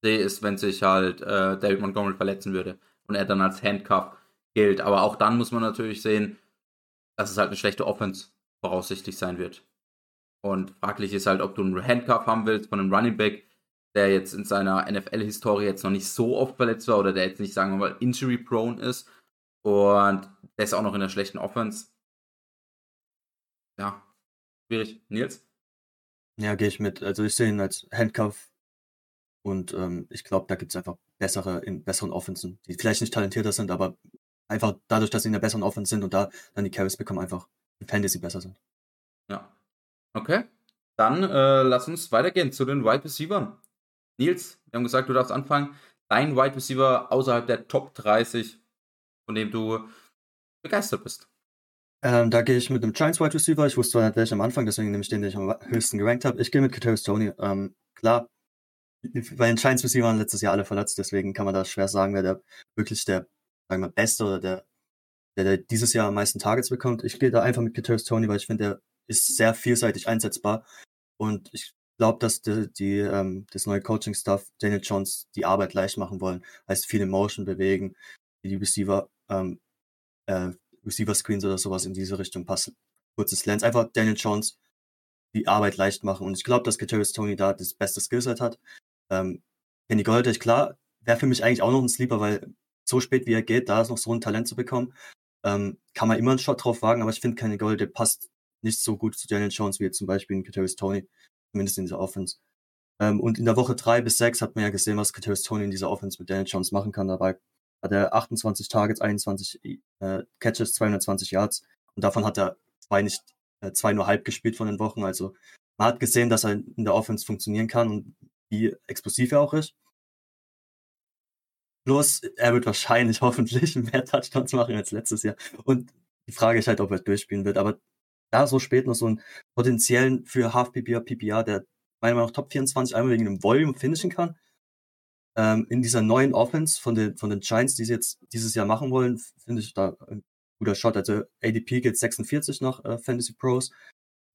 sehe, ist, wenn sich halt äh, David Montgomery verletzen würde und er dann als Handcuff gilt. Aber auch dann muss man natürlich sehen, dass es halt eine schlechte Offense voraussichtlich sein wird. Und fraglich ist halt, ob du einen Handcuff haben willst von einem Running Back, der jetzt in seiner NFL-Historie jetzt noch nicht so oft verletzt war oder der jetzt nicht, sagen wir mal, injury-prone ist. Und der ist auch noch in einer schlechten Offense. Ja, schwierig. Nils? Ja, gehe ich mit. Also ich sehe ihn als Handcuff und ähm, ich glaube, da gibt es einfach bessere, in besseren Offensen, die vielleicht nicht talentierter sind, aber einfach dadurch, dass sie in der besseren Offense sind und da dann die Carries bekommen, einfach in Fantasy besser sind. Ja. Okay. Dann äh, lass uns weitergehen zu den Wide Receivers. Nils, wir haben gesagt, du darfst anfangen. Dein Wide Receiver außerhalb der Top 30, von dem du begeistert bist. Ähm, da gehe ich mit dem Giants Wide Receiver. Ich wusste zwar nicht welchen am Anfang, deswegen nehme ich den, den ich am höchsten gerankt habe. Ich gehe mit Kadarius Tony. Ähm, klar, bei den Giants Receiver waren letztes Jahr alle verletzt, deswegen kann man da schwer sagen, wer der wirklich der sagen wir, Beste oder der, der, der dieses Jahr am meisten Targets bekommt. Ich gehe da einfach mit Kadarius Tony, weil ich finde, der ist sehr vielseitig einsetzbar. Und ich glaube, dass die, die ähm, das neue Coaching-Staff Daniel Jones die Arbeit leicht machen wollen, heißt viele Motion bewegen, die Receiver, ähm, äh, Receiver-Screens oder sowas in diese Richtung passen. Kurzes Lens, einfach Daniel Jones die Arbeit leicht machen. Und ich glaube, dass Kadarius Tony da das beste Skillset hat. Ähm, Kenny Golladay, klar, wäre für mich eigentlich auch noch ein Sleeper, weil so spät wie er geht, da ist noch so ein Talent zu bekommen, ähm, kann man immer einen Shot drauf wagen, aber ich finde Kenny Golladay passt nicht so gut zu Daniel Jones wie zum Beispiel in Kadarius Tony, zumindest in dieser Offense. Ähm, und in der Woche drei bis sechs hat man ja gesehen, was Kadarius Tony in dieser Offense mit Daniel Jones machen kann. Dabei hat er 28 Targets, 21 äh, Catches, 220 Yards und davon hat er zwei nicht, äh, zwei nur halb gespielt von den Wochen. Also man hat gesehen, dass er in der Offense funktionieren kann und wie explosiv er auch ist. Bloß, er wird wahrscheinlich hoffentlich mehr Touchdowns machen als letztes Jahr. Und die Frage ist halt, ob er durchspielen wird. Aber da so spät noch so einen potenziellen für Half PPR, PPR, der meiner Meinung nach Top 24 einmal wegen dem Volume finishen kann, ähm, in dieser neuen Offense von den, von den Giants, die sie jetzt dieses Jahr machen wollen, finde ich da ein guter Shot. Also ADP geht 46 nach äh, Fantasy Pros,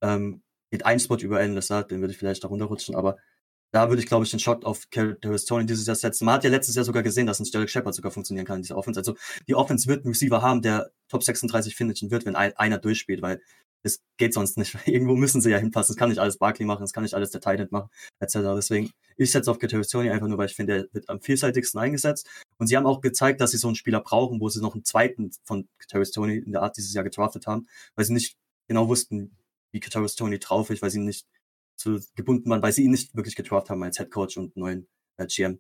ähm, geht ein Spot über Lazard, den würde ich vielleicht da runterrutschen, aber da würde ich, glaube ich, den Shot auf Kadarius Tony dieses Jahr setzen. Man hat ja letztes Jahr sogar gesehen, dass ein Sterling Shepard sogar funktionieren kann in dieser Offense. Also die Offense wird einen Receiver haben, der Top 36 finishen wird, wenn ein, einer durchspielt, weil es geht sonst nicht. Irgendwo müssen sie ja hinpassen. Es kann nicht alles Barkley machen, es kann nicht alles der Titan machen, etc. Deswegen, ich setze auf Kadarius Tony einfach nur, weil ich finde, er wird am vielseitigsten eingesetzt. Und sie haben auch gezeigt, dass sie so einen Spieler brauchen, wo sie noch einen zweiten von Kadarius Tony in der Art dieses Jahr gedraftet haben, weil sie nicht genau wussten, wie Kadarius Tony drauf ist, weil sie nicht zu gebunden waren, weil sie ihn nicht wirklich gedraft haben als Head Coach und neuen äh, GM.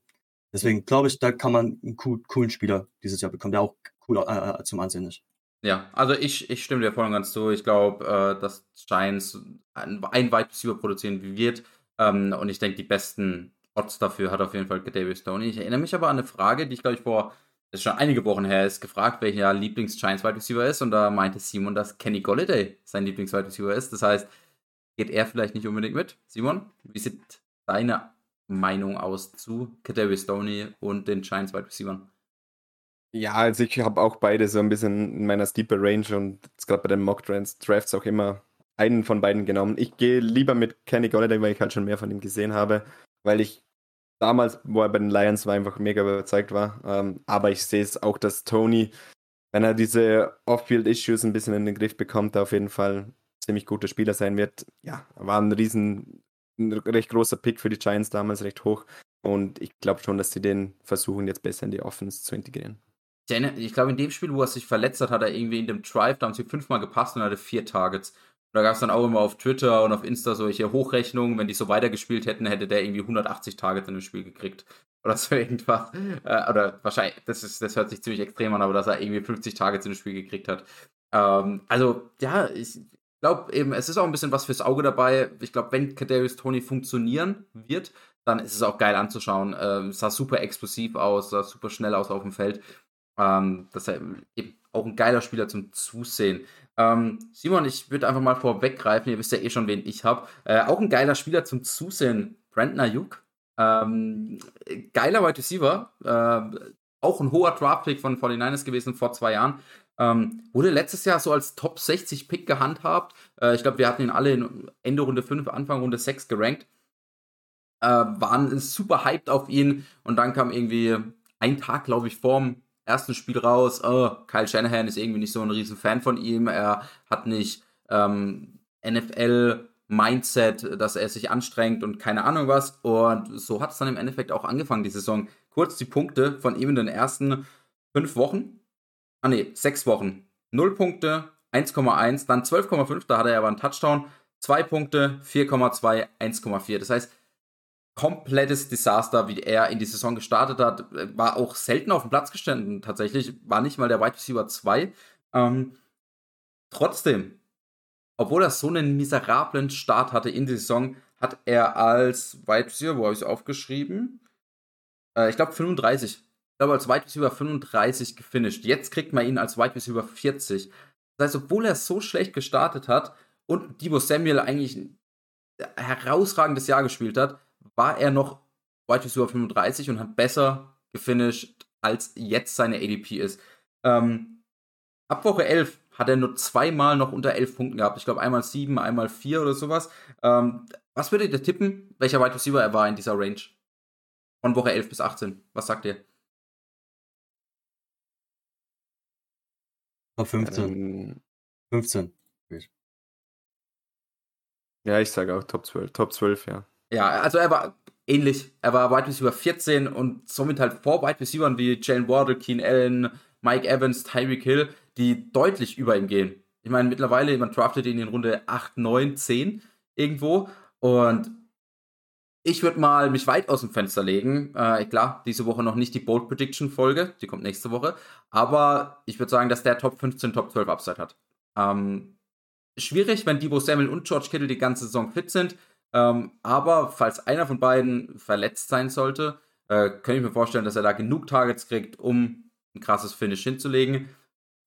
Deswegen glaube ich, da kann man einen cool, coolen Spieler dieses Jahr bekommen, der auch cool äh, äh, zum Ansehen ist. Ja, also ich, ich stimme dir voll und ganz zu. Ich glaube, äh, dass Giants ein, ein Wide Receiver produzieren wird. Ähm, und ich denke, die besten Odds dafür hat auf jeden Fall David Stoney. Ich erinnere mich aber an eine Frage, die ich glaube ich vor, das ist schon einige Wochen her ist, gefragt, welcher Lieblings-Giants Wide Receiver ist. Und da meinte Simon, dass Kenny Golladay sein Lieblings-Wide Receiver ist. Das heißt, geht er vielleicht nicht unbedingt mit. Simon, wie sieht deine Meinung aus zu Kadarius Stoney und den Giants Wide Receivers? Ja, also ich habe auch beide so ein bisschen in meiner Steeper Range und gerade bei den Mock Drafts auch immer einen von beiden genommen. Ich gehe lieber mit Kenny Golladay, weil ich halt schon mehr von ihm gesehen habe, weil ich damals, wo er bei den Lions war, einfach mega überzeugt war. Ähm, aber ich sehe es auch, dass Tony, wenn er diese Off-Field-Issues ein bisschen in den Griff bekommt, auf jeden Fall ziemlich guter Spieler sein wird. Ja, war ein riesen, ein recht großer Pick für die Giants damals, recht hoch. Und ich glaube schon, dass sie den versuchen, jetzt besser in die Offense zu integrieren. Ich glaube, in dem Spiel, wo er sich verletzt hat, hat er irgendwie in dem Drive, da haben sie fünfmal gepasst und hatte vier Targets. Da gab es dann auch immer auf Twitter und auf Insta solche Hochrechnungen. Wenn die so weitergespielt hätten, hätte der irgendwie 180 Targets in dem Spiel gekriegt. Oder so irgendwas. Äh, oder wahrscheinlich, das, ist, das hört sich ziemlich extrem an, aber dass er irgendwie 50 Targets in dem Spiel gekriegt hat. Ähm, also, ja, ich glaube eben, es ist auch ein bisschen was fürs Auge dabei. Ich glaube, wenn Kadarius Tony funktionieren wird, dann ist es auch geil anzuschauen. Ähm, sah super explosiv aus, sah super schnell aus auf dem Feld. Ähm, das ist eben auch ein geiler Spieler zum Zusehen. Ähm, Simon, ich würde einfach mal vorweggreifen, ihr wisst ja eh schon, wen ich habe. Äh, auch ein geiler Spieler zum Zusehen, Brandon Ayuk. Ähm, geiler Wide Receiver, äh, auch ein hoher Draft-Pick von 49ers gewesen vor zwei Jahren. Ähm, wurde letztes Jahr so als Top 60 Pick gehandhabt. Äh, ich glaube, wir hatten ihn alle in Ende Runde 5, Anfang Runde 6 gerankt. Äh, waren super hyped auf ihn und dann kam irgendwie ein Tag, glaube ich, vorm ersten Spiel raus, oh, Kyle Shanahan ist irgendwie nicht so ein riesen Fan von ihm, er hat nicht ähm, NFL Mindset, dass er sich anstrengt und keine Ahnung was. Und so hat es dann im Endeffekt auch angefangen, die Saison. Kurz die Punkte von ihm in den ersten fünf Wochen. Ah ne, sechs Wochen. Null Punkte, 1,1, dann 12,5, da hat er aber einen Touchdown. Zwei Punkte, 4,2, 1,4. Das heißt, komplettes Desaster, wie er in die Saison gestartet hat. War auch selten auf dem Platz gestanden, tatsächlich. War nicht mal der Wide Receiver 2. Ähm, trotzdem, obwohl er so einen miserablen Start hatte in die Saison, hat er als Wide Receiver, wo habe ich es aufgeschrieben? Äh, ich glaube 35. Glaube als Wide Receiver 35 gefinisht. Jetzt kriegt man ihn als Wide Receiver 40. Das heißt, obwohl er so schlecht gestartet hat und Debo Samuel eigentlich ein herausragendes Jahr gespielt hat, war er noch Wide Receiver 35 und hat besser gefinisht, als jetzt seine ADP ist. Ähm, ab Woche 11 hat er nur zweimal noch unter 11 Punkten gehabt. Ich glaube, einmal 7, einmal 4 oder sowas. Ähm, Was würdet ihr tippen, welcher Wide Receiver er war in dieser Range? Von Woche 11 bis 18. Was sagt ihr? Top 15. Ähm, 15. ja, ich sage auch Top 12. Top 12, ja. Ja, also er war ähnlich. Er war Wide Receiver 14 und somit halt vor Wide Receivern wie Jalen Wardle, Keen Allen, Mike Evans, Tyreek Hill, die deutlich über ihm gehen. Ich meine, mittlerweile, man draftet ihn in Runde 8, 9, 10 irgendwo und ich würde mal mich weit aus dem Fenster legen. Äh, klar, diese Woche noch nicht die Bold Prediction Folge, die kommt nächste Woche. Aber ich würde sagen, dass der Top 15, Top 12 Upside hat. Ähm, schwierig, wenn Debo Samuel und George Kittle die ganze Saison fit sind. Ähm, aber falls einer von beiden verletzt sein sollte, äh, könnte ich mir vorstellen, dass er da genug Targets kriegt, um ein krasses Finish hinzulegen.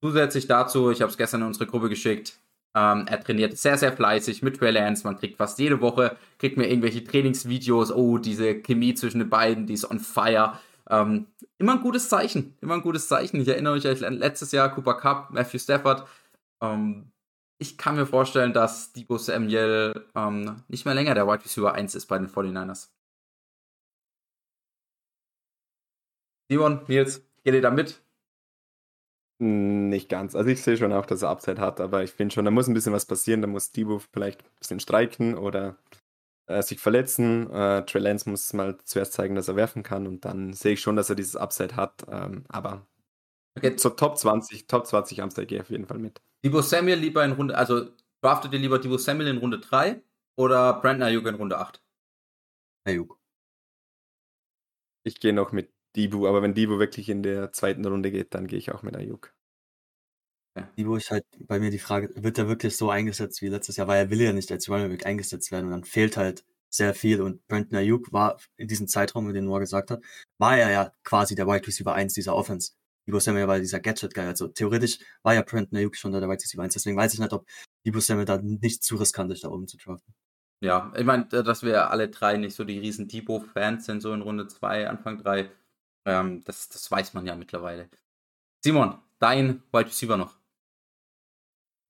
Zusätzlich dazu, ich habe es gestern in unsere Gruppe geschickt, ähm, er trainiert sehr, sehr fleißig mit Trey Lance. Man kriegt fast jede Woche, kriegt mir irgendwelche Trainingsvideos. Oh, diese Chemie zwischen den beiden, die ist on fire. Ähm, immer ein gutes Zeichen. Immer ein gutes Zeichen. Ich erinnere mich an letztes Jahr Cooper Cup, Matthew Stafford. Ähm, ich kann mir vorstellen, dass Debo Samuel ähm, nicht mehr länger der Wide Receiver 1 ist bei den 49ers. Simon, Nils, geht ihr da mit? Nicht ganz. Also ich sehe schon auch, dass er Upside hat, aber ich finde schon, da muss ein bisschen was passieren. Da muss Debo vielleicht ein bisschen streiken oder äh, sich verletzen. Äh, Trey Lance muss mal zuerst zeigen, dass er werfen kann und dann sehe ich schon, dass er dieses Upside hat. Ähm, aber okay. zur Top 20, Top 20 Upside gehe ich auf jeden Fall mit. Debo Samuel lieber in Runde, also draftet ihr lieber Debo Samuel in Runde 3 oder Brandon Ayuk in Runde 8? Ayuk. Ich gehe noch mit Dibu, aber wenn Dibu wirklich in der zweiten Runde geht, dann gehe ich auch mit Ayuk. Ja. Dibu ist halt bei mir die Frage, wird er wirklich so eingesetzt wie letztes Jahr, weil er will ja nicht als Running Back eingesetzt werden und dann fehlt halt sehr viel und Brandon Ayuk war in diesem Zeitraum, den Noah gesagt hat, war er ja quasi der Wide Receiver 1 dieser Offense. Dibu Samuel war dieser Gadget-Guy, also theoretisch war ja Brandon Ayuk schon der Wide Receiver 1, deswegen weiß ich nicht, ob Dibu Samuel da nicht zu riskant ist, da oben zu draften. Ja, ich meine, dass wir alle drei nicht so die riesen Debo-Fans sind, so in Runde 2, Anfang 3, ähm, das, das weiß man ja mittlerweile. Simon, dein Wide Receiver noch.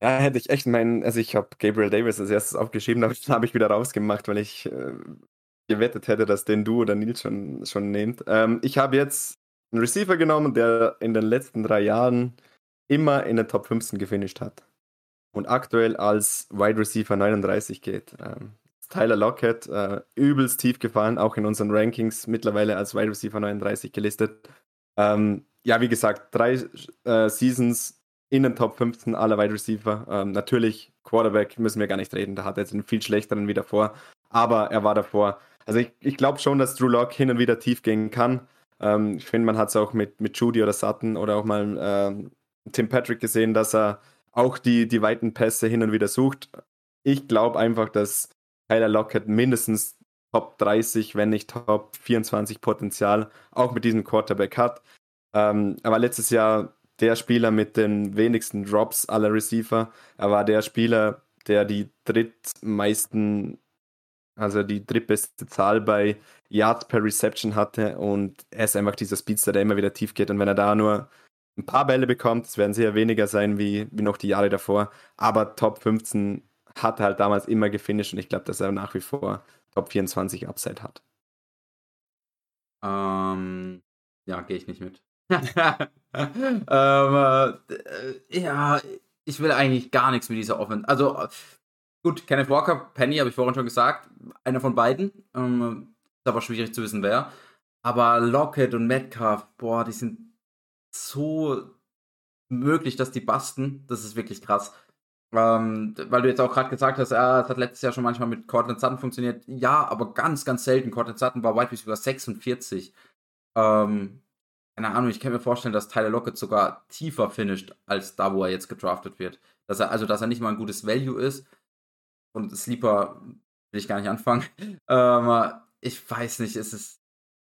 Ja, hätte ich echt meinen, also ich habe Gabriel Davis als erstes aufgeschrieben, aber das habe ich wieder rausgemacht, weil ich äh, gewettet hätte, dass den du oder Nils schon, schon nehmt. Ähm, ich habe jetzt einen Receiver genommen, der in den letzten drei Jahren immer in den Top 15 gefinisht hat. Und aktuell als Wide Receiver 39 geht. Ähm, Tyler Lockett, äh, übelst tief gefallen, auch in unseren Rankings mittlerweile als Wide Receiver 39 gelistet. Ähm, ja, wie gesagt, drei äh, Seasons in den Top 15 aller Wide Receiver. Ähm, natürlich, Quarterback müssen wir gar nicht reden, da hat er jetzt einen viel schlechteren wie davor, aber er war davor. Also ich, ich glaube schon, dass Drew Lock hin und wieder tief gehen kann. Ähm, ich finde, man hat es auch mit, mit Judy oder Sutton oder auch mal äh, Tim Patrick gesehen, dass er auch die, die weiten Pässe hin und wieder sucht. Ich glaube einfach, dass Tyler Lockett mindestens Top 30, wenn nicht Top 24 Potenzial auch mit diesem Quarterback hat. Ähm, er war letztes Jahr der Spieler mit den wenigsten Drops aller Receiver. Er war der Spieler, der die drittmeisten, also die drittbeste Zahl bei Yards per Reception hatte und er ist einfach dieser Speedster, der immer wieder tief geht und wenn er da nur ein paar Bälle bekommt, es werden sicher weniger sein wie, wie noch die Jahre davor, aber Top 15 hat halt damals immer gefinisht und ich glaube, dass er nach wie vor Top 24 Upside hat. Ähm, ja, gehe ich nicht mit. ähm, äh, ja, ich will eigentlich gar nichts mit dieser Offense. Also, gut, Kenneth Walker, Penny, habe ich vorhin schon gesagt, einer von beiden. Ähm, ist aber schwierig zu wissen, wer. Aber Lockett und Metcalf, boah, die sind so möglich, dass die basten. Das ist wirklich krass. Ähm, weil du jetzt auch gerade gesagt hast, ja, es hat letztes Jahr schon manchmal mit Cortland Sutton funktioniert. Ja, aber ganz, ganz selten. Cortland Sutton war White über 46. Ähm, keine Ahnung, ich kann mir vorstellen, dass Tyler Lockett sogar tiefer finisht, als da, wo er jetzt gedraftet wird. Dass er, also, dass er nicht mal ein gutes Value ist. Und Sleeper will ich gar nicht anfangen. Ähm, ich weiß nicht, es ist.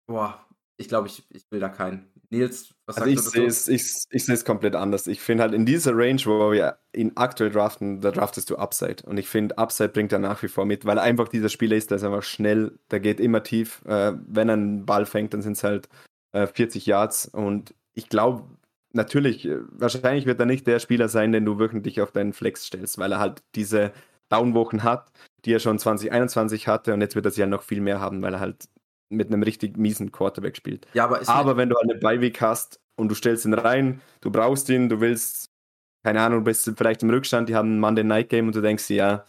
Boah, ich glaube, ich, ich will da keinen. Nils, was also sagst ich du dazu? Ich, ich sehe es komplett anders. Ich finde halt in dieser Range, wo wir ihn aktuell draften, da draftest du Upside. Und ich finde, Upside bringt er nach wie vor mit, weil einfach dieser Spieler ist, der ist einfach schnell, der geht immer tief. Äh, wenn er einen Ball fängt, dann sind es halt äh, 40 Yards. Und ich glaube, natürlich, äh, wahrscheinlich wird er nicht der Spieler sein, den du wöchentlich auf deinen Flex stellst, weil er halt diese Downwochen hat, die er schon 2021 hatte und jetzt wird er sie halt noch viel mehr haben, weil er halt mit einem richtig miesen Quarterback spielt. Ja, aber, aber wenn du eine Beiweek hast und du stellst ihn rein, du brauchst ihn, du willst, keine Ahnung, du bist vielleicht im Rückstand, die haben ein Monday Night Game und du denkst dir, ja,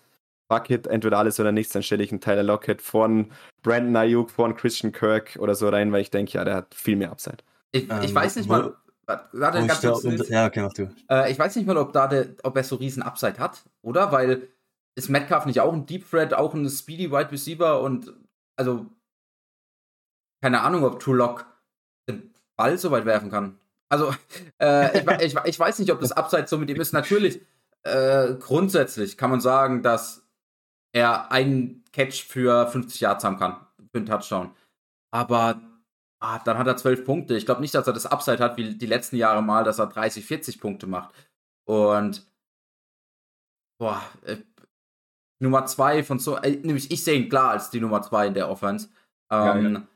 fuck it, entweder alles oder nichts, dann stelle ich einen Tyler Lockett von Brandon Ayuk, von Christian Kirk oder so rein, weil ich denke, ja, der hat viel mehr Upside. Ich, ich ähm, weiß nicht mal, warte, ganz kurz, ja, okay, mach du. Äh, ich weiß nicht mal, ob da der, ob er so riesen Upside hat, oder? Weil ist Metcalf nicht auch ein Deep Threat, auch ein Speedy Wide Receiver und also keine Ahnung, ob True Lock den Ball so weit werfen kann. Also, äh, ich, ich, ich, weiß nicht, ob das Upside so mit ihm ist. Natürlich, äh, grundsätzlich kann man sagen, dass er einen Catch für 50 Yards haben kann, für einen Touchdown. Aber ah, dann hat er 12 Punkte. Ich glaube nicht, dass er das Upside hat, wie die letzten Jahre mal, dass er 30, 40 Punkte macht. Und boah, äh, Nummer 2 von so, äh, nämlich ich sehe ihn klar als die Nummer 2 in der Offense. Ähm, ja, ja.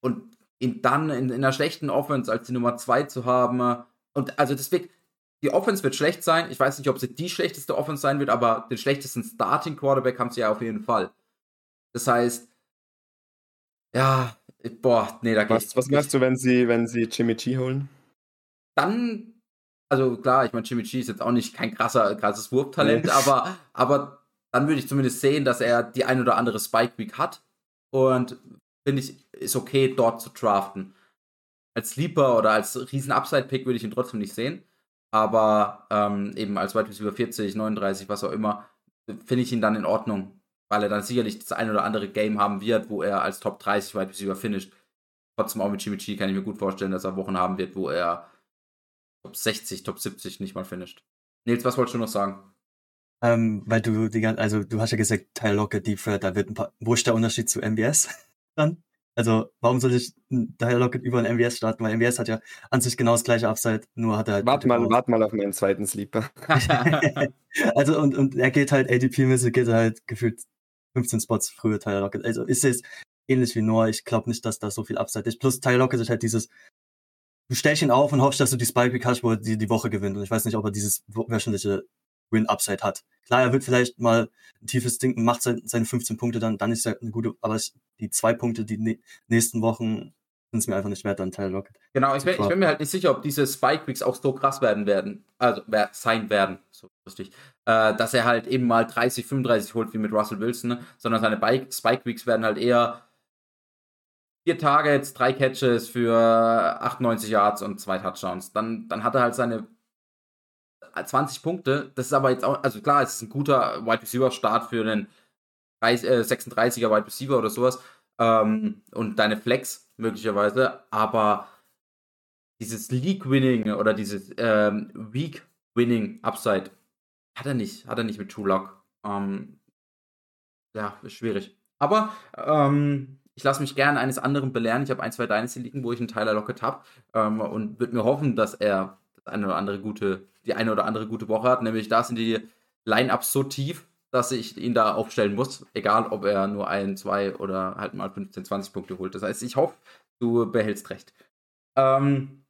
Und ihn dann in, in einer schlechten Offense als die Nummer 2 zu haben. Und also deswegen, die Offense wird schlecht sein. Ich weiß nicht, ob sie die schlechteste Offense sein wird, aber den schlechtesten Starting Quarterback haben sie ja auf jeden Fall. Das heißt, ja, boah, nee, da geht's. Was, was machst du, wenn sie, wenn sie Jimmy G holen? Dann, also klar, ich meine, Jimmy G ist jetzt auch nicht kein krasser, krasses Wurftalent, nee. aber, aber dann würde ich zumindest sehen, dass er die ein oder andere Spike Week hat. Und finde ich, ist okay, dort zu draften. Als Sleeper oder als riesen Upside-Pick würde ich ihn trotzdem nicht sehen. Aber ähm, eben als Wide Receiver 40, 39, was auch immer, finde ich ihn dann in Ordnung. Weil er dann sicherlich das ein oder andere Game haben wird, wo er als Top 30 Wide Receiver finisht. Trotzdem auch mit Jimmy G kann ich mir gut vorstellen, dass er Wochen haben wird, wo er Top 60, Top 70 nicht mal finisht. Nils, was wolltest du noch sagen? Ähm, weil du die ganze, also du hast ja gesagt, Tyler Lockett, Deep Threat, da wird ein paar, wo ist der Unterschied zu MBS dann? Also, warum soll ich Tyler Lockett über ein MBS starten? Weil MBS hat ja an sich genau das gleiche Upside, nur hat er halt. Warte mal, warte mal auf meinen zweiten Sleeper. also, und, und er geht halt ADP-mäßig, geht er halt gefühlt 15 Spots früher Tyler Lockett. Also, ist es ähnlich wie Noah. Ich glaube nicht, dass da so viel Upside ist. Plus, Tyler Lockett ist halt dieses, du stellst ihn auf und hoffst, dass du die Spike Week hast, wo er die, die Woche gewinnt. Und ich weiß nicht, ob er dieses wöchentliche Win-Upside hat. Klar, er wird vielleicht mal ein tiefes Ding, macht seine 15 Punkte dann, dann ist er eine gute, aber die zwei Punkte, die nächsten Wochen sind es mir einfach nicht wert, dann Teil Locket. Genau, ich bin, ich bin, mir halt nicht sicher, ob diese Spike Weeks auch so krass werden werden, also sein werden, so lustig, äh, dass er halt eben mal 30, 35 holt wie mit Russell Wilson, ne? sondern seine Bike Spike Weeks werden halt eher vier Targets, drei Catches für 98 Yards und zwei Touchdowns. Dann, dann hat er halt seine 20 Punkte. Das ist aber jetzt auch, also klar, es ist ein guter Wide Receiver Start für einen 36er äh, Wide Receiver oder sowas. Ähm, und deine Flex möglicherweise, aber dieses League-Winning oder dieses ähm, Week-Winning-Upside hat er nicht, hat er nicht mit True Lock. Ähm, ja, ist schwierig. Aber ähm, ich lasse mich gerne eines anderen belehren. Ich habe ein, zwei Dynasty-Ligen, wo ich einen Tyler Lockett habe ähm, und würde mir hoffen, dass er eine oder andere gute, die eine oder andere gute Woche hat. Nämlich da sind die Line-Ups so tief, dass ich ihn da aufstellen muss, egal ob er nur ein, zwei oder halt mal 15, 20 Punkte holt. Das heißt, ich hoffe, du behältst recht. Ähm,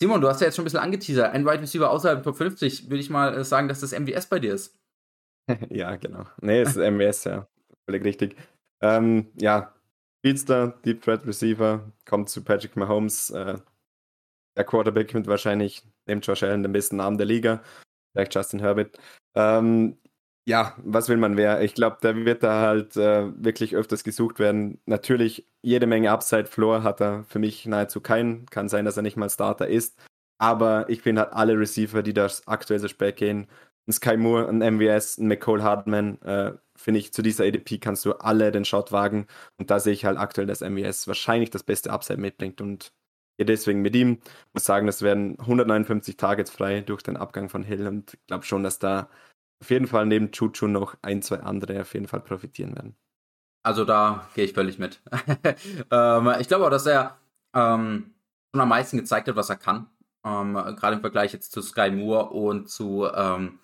Simon, du hast ja jetzt schon ein bisschen angeteasert. Ein Wide Receiver außerhalb Top 50, würde ich mal äh, sagen, dass das MWS bei dir ist. ja, genau. Nee, es ist MWS, ja. Völlig richtig. Ähm, ja, Speedster, Deep Threat Receiver, kommt zu Patrick Mahomes. Äh, der Quarterback mit wahrscheinlich, neben Josh Allen, den besten Namen der Liga. Vielleicht Justin Herbert. Ähm, ja, was will man mehr? Ich glaube, da wird da halt äh, wirklich öfters gesucht werden. Natürlich, jede Menge Upside-Floor hat er für mich nahezu keinen. Kann sein, dass er nicht mal Starter ist. Aber ich finde halt alle Receiver, die da aktuell so spät gehen, ein Sky Moore, ein MWS, ein McCall Hardman, äh, finde ich, zu dieser ADP kannst du alle den Shot wagen. Und da sehe ich halt aktuell, dass MWS wahrscheinlich das beste Upside mitbringt. Und gehe deswegen mit ihm. Muss sagen, es werden 159 Targets frei durch den Abgang von Hill und ich glaube schon, dass da auf jeden Fall neben Chuchu noch ein, zwei andere auf jeden Fall profitieren werden. Also da gehe ich völlig mit. ähm, ich glaube auch, dass er ähm, schon am meisten gezeigt hat, was er kann. Ähm, Gerade im Vergleich jetzt zu Sky Moore und zu ähm,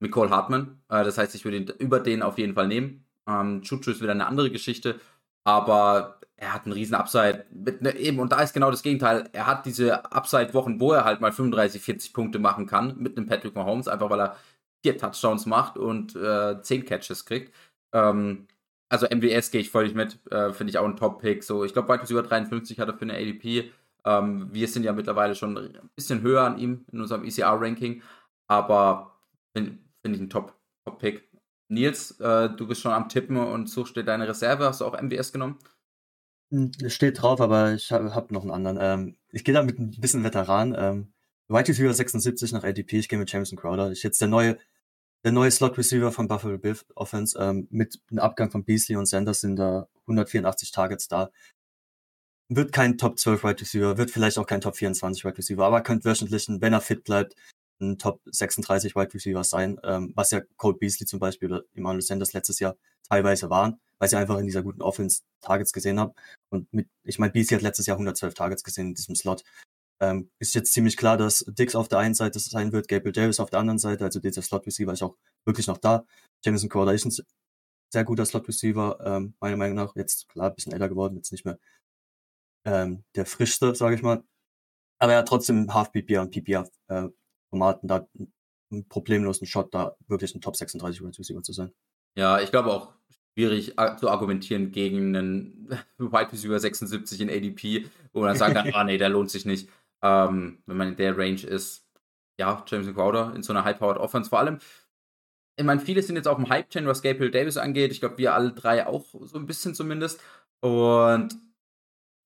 Nicole Hartman. Äh, das heißt, ich würde ihn über den auf jeden Fall nehmen. Ähm, Chuchu ist wieder eine andere Geschichte. Aber er hat einen riesen Upside. Ne, eben, und da ist genau das Gegenteil. Er hat diese Upside-Wochen, wo er halt mal 35, 40 Punkte machen kann mit einem Patrick Mahomes, einfach weil er vier Touchdowns macht und äh, zehn Catches kriegt. Ähm, also MWS gehe ich völlig mit, äh, finde ich auch ein Top-Pick. So, ich glaube, weit über 53 hat er für eine ADP. Ähm, wir sind ja mittlerweile schon ein bisschen höher an ihm in unserem ECR-Ranking, aber finde find ich ein Top-Pick. Top Nils, äh, du bist schon am Tippen und suchst dir deine Reserve. Hast du auch MWS genommen? Hm, steht drauf, aber ich habe hab noch einen anderen. Ähm, ich gehe da mit ein bisschen Veteran. Ähm, Wide Receiver 76 nach ADP, ich gehe mit Jameson Crowder. Ich jetzt der neue, der neue Slot Receiver von Buffalo Bill Offense ähm, mit einem Abgang von Beasley und Sanders sind da 184 Targets da. Wird kein Top 12 Wide Receiver, wird vielleicht auch kein Top 24 Wide Receiver, aber könnte wöchentlich, wenn er fit bleibt, ein Top 36 Wide Receiver sein, ähm, was ja Cole Beasley zum Beispiel oder Emmanuel Sanders letztes Jahr teilweise waren, weil sie einfach in dieser guten Offense Targets gesehen haben. Und mit, ich meine, Beasley hat letztes Jahr 112 Targets gesehen in diesem Slot. Ähm, ist jetzt ziemlich klar, dass Dix auf der einen Seite sein wird, Gabriel Davis auf der anderen Seite, also dieser Slot Receiver ist auch wirklich noch da. Jameson Crowder ist ein sehr guter Slot Receiver, ähm, meiner Meinung nach. Jetzt klar, bisschen älter geworden, jetzt nicht mehr ähm, der frischste, sage ich mal. Aber er hat trotzdem Half PPR und PPR äh, Formaten da einen problemlosen Shot, da wirklich ein Top 36 Wide Receiver zu sein. Ja, ich glaube auch schwierig zu argumentieren gegen einen Wide Receiver 76 in ADP, wo man dann sagen kann, ah nee, der lohnt sich nicht ähm, wenn man in der Range ist. Ja, Jameson Crowder in so einer High-Powered Offense vor allem. Ich meine, viele sind jetzt auf dem Hype-Chain, was Gabriel Davis angeht. Ich glaube, wir alle drei auch so ein bisschen zumindest. Und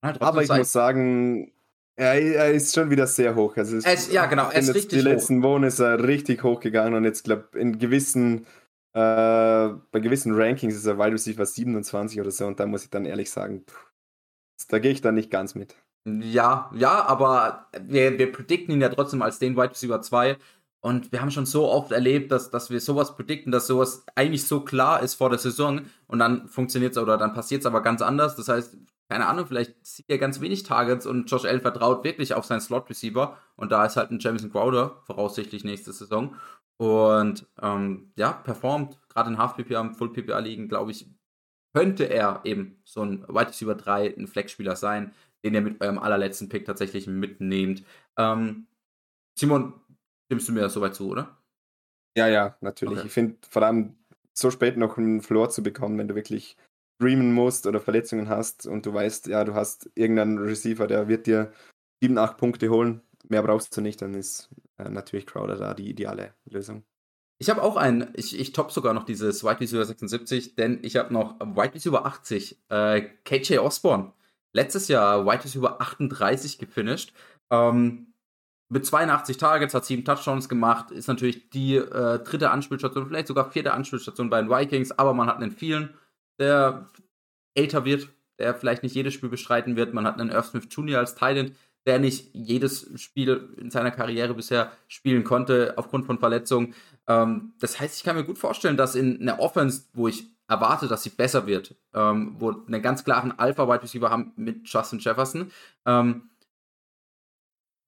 halt aber ich muss sagen, er, er, ist schon wieder sehr hoch. Also es, es, ja, genau, er ist richtig Die hoch. letzten Wochen ist er richtig hoch gegangen und jetzt glaube in gewissen äh, bei gewissen Rankings ist er Wide Receiver 27 oder so und da muss ich dann ehrlich sagen, pff, da gehe ich dann nicht ganz mit. Ja, ja, aber wir, wir predikten ihn ja trotzdem als den Wide Receiver 2. Und wir haben schon so oft erlebt, dass, dass wir sowas predikten, dass sowas eigentlich so klar ist vor der Saison und dann funktioniert es oder dann passiert es aber ganz anders. Das heißt, keine Ahnung, vielleicht sieht er ganz wenig Targets und Josh L vertraut wirklich auf seinen Slot Receiver und da ist halt ein Jamison Crowder voraussichtlich nächste Saison. Und ähm, ja, performt, gerade in Half PPA, Full PPA liegen, glaube ich, könnte er eben so ein Wide Receiver 3, ein Flex-Spieler sein, den ihr mit eurem allerletzten Pick tatsächlich mitnehmt. Ähm, Simon, stimmst du mir das soweit zu, oder? Ja, ja, natürlich. Okay. Ich finde vor allem so spät noch einen Floor zu bekommen, wenn du wirklich streamen musst oder Verletzungen hast und du weißt, ja, du hast irgendeinen Receiver, der wird dir 7, 8 Punkte holen, mehr brauchst du nicht, dann ist äh, natürlich Crowder da die ideale Lösung. Ich habe auch einen, ich, ich top sogar noch dieses White Receiver 76, denn ich habe noch White Receiver 80, äh, KJ Osborne letztes Jahr White Receiver 38 gefinisht. Ähm, mit 82 Targets, hat sieben Touchdowns gemacht, ist natürlich die äh, dritte Anspielstation, vielleicht sogar vierte Anspielstation bei den Vikings, aber man hat einen vielen, der älter wird, der vielleicht nicht jedes Spiel bestreiten wird. Man hat einen Irv Smith Jr. als Thailand, der nicht jedes Spiel in seiner Karriere bisher spielen konnte, aufgrund von Verletzungen. Ähm, das heißt, ich kann mir gut vorstellen, dass in einer Offense, wo ich erwarte, dass sie besser wird, ähm, wo einen ganz klaren Alpha-Wide Receiver haben mit Justin Jefferson. Ähm,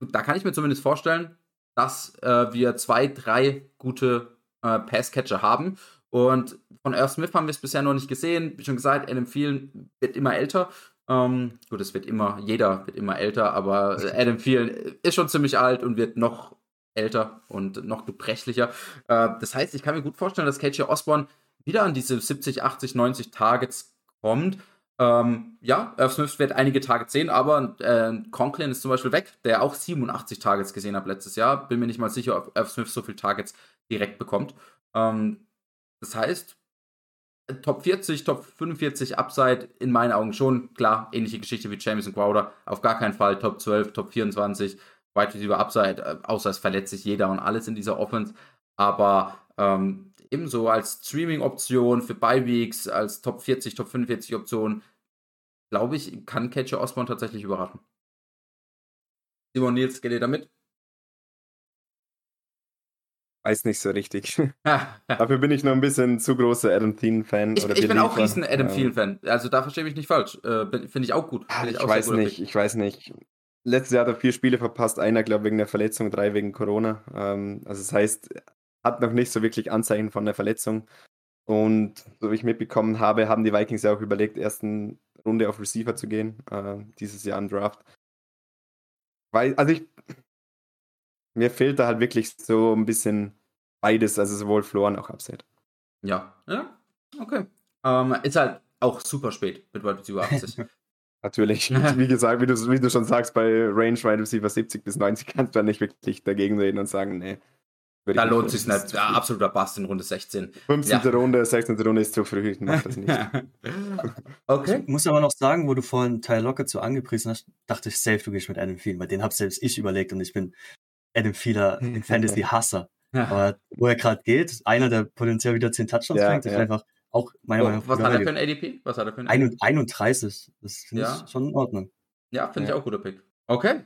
da kann ich mir zumindest vorstellen, dass äh, wir zwei, drei gute äh, Passcatcher haben. Und von Irv Smith haben wir es bisher noch nicht gesehen. Wie schon gesagt, Adam Thielen wird immer älter. Ähm, gut, es wird immer, jeder wird immer älter, aber Adam Thielen ist schon ziemlich alt und wird noch älter und noch gebrechlicher. Äh, das heißt, ich kann mir gut vorstellen, dass KJ Osborne wieder an diese 70, 80, 90 Targets kommt. Ähm, ja, Irv Smith wird einige Targets sehen, aber äh, Conklin ist zum Beispiel weg, der auch 87 Targets gesehen hat letztes Jahr. Bin mir nicht mal sicher, ob Irv Smith so viele Targets direkt bekommt. Ähm, das heißt, Top 40, Top 45 Upside in meinen Augen schon. Klar, ähnliche Geschichte wie Jameson Crowder. Auf gar keinen Fall Top 12, Top 24, Wide Receiver Upside, äh, außer es verletzt sich jeder und alles in dieser Offense. Aber ähm, ebenso als Streaming-Option für Bye-Weeks, als Top 40, Top 45 Option, glaube ich, kann Catcher Osborne tatsächlich überraschen. Simon Nils, geht ihr damit? Weiß nicht so richtig. Dafür bin ich noch ein bisschen zu großer Adam Thielen-Fan. Ich, ich bin auch riesen Adam. Thielen-Fan. Also da verstehe ich mich nicht falsch. Äh, Finde ich auch gut. ich, ich weiß nicht, ich weiß nicht. Letztes Jahr hat er vier Spiele verpasst, einer, glaube ich, wegen der Verletzung, drei wegen Corona. Ähm, also das heißt, hat noch nicht so wirklich Anzeichen von einer Verletzung. Und so wie ich mitbekommen habe, haben die Vikings ja auch überlegt, ersten Runde auf Receiver zu gehen, äh, dieses Jahr im Draft. Weil, also ich, mir fehlt da halt wirklich so ein bisschen beides, also sowohl Floor als auch Upside. Ja, ja, okay. Ähm, ist halt auch super spät mit Wide Receiver 80. Natürlich. Wie gesagt, wie du, wie du schon sagst, bei Range Wide Receiver 70 bis 90 kannst du dann nicht wirklich dagegen reden und sagen, nee. Da lohnt sich nicht. Ja, absoluter Bass in Runde 16. 15. Ja. Runde, 16. Runde ist zu früh, ich mach das nicht. okay. Ich muss aber noch sagen, wo du vorhin Ty Lockett so angepriesen hast, dachte ich, safe, du gehst mit Adam Thielen, weil den hab selbst ich überlegt und ich bin Adam Thieler in Fantasy-Hasser. Ja. Aber wo er gerade geht, einer, der potenziell wieder 10 Touchdowns ja, fängt, ist einfach auch meiner oh, Meinung nach. Was hat er für ein ADP? Was hat er für ein ADP? 31. Das finde ja. ich schon in Ordnung. Ja, finde ja. ich auch guter Pick. Okay.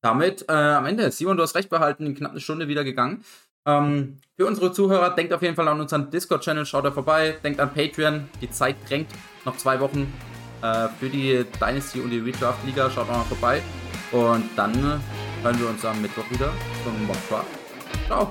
Damit äh, am Ende. Simon, du hast recht behalten, in knapp eine Stunde wieder gegangen. Ähm, für unsere Zuhörer, denkt auf jeden Fall an unseren Discord-Channel, schaut da vorbei, denkt an Patreon, die Zeit drängt, noch zwei Wochen äh, für die Dynasty und die Redraft-Liga, schaut auch mal vorbei. Und dann äh, hören wir uns am Mittwoch wieder zum Mock Ciao.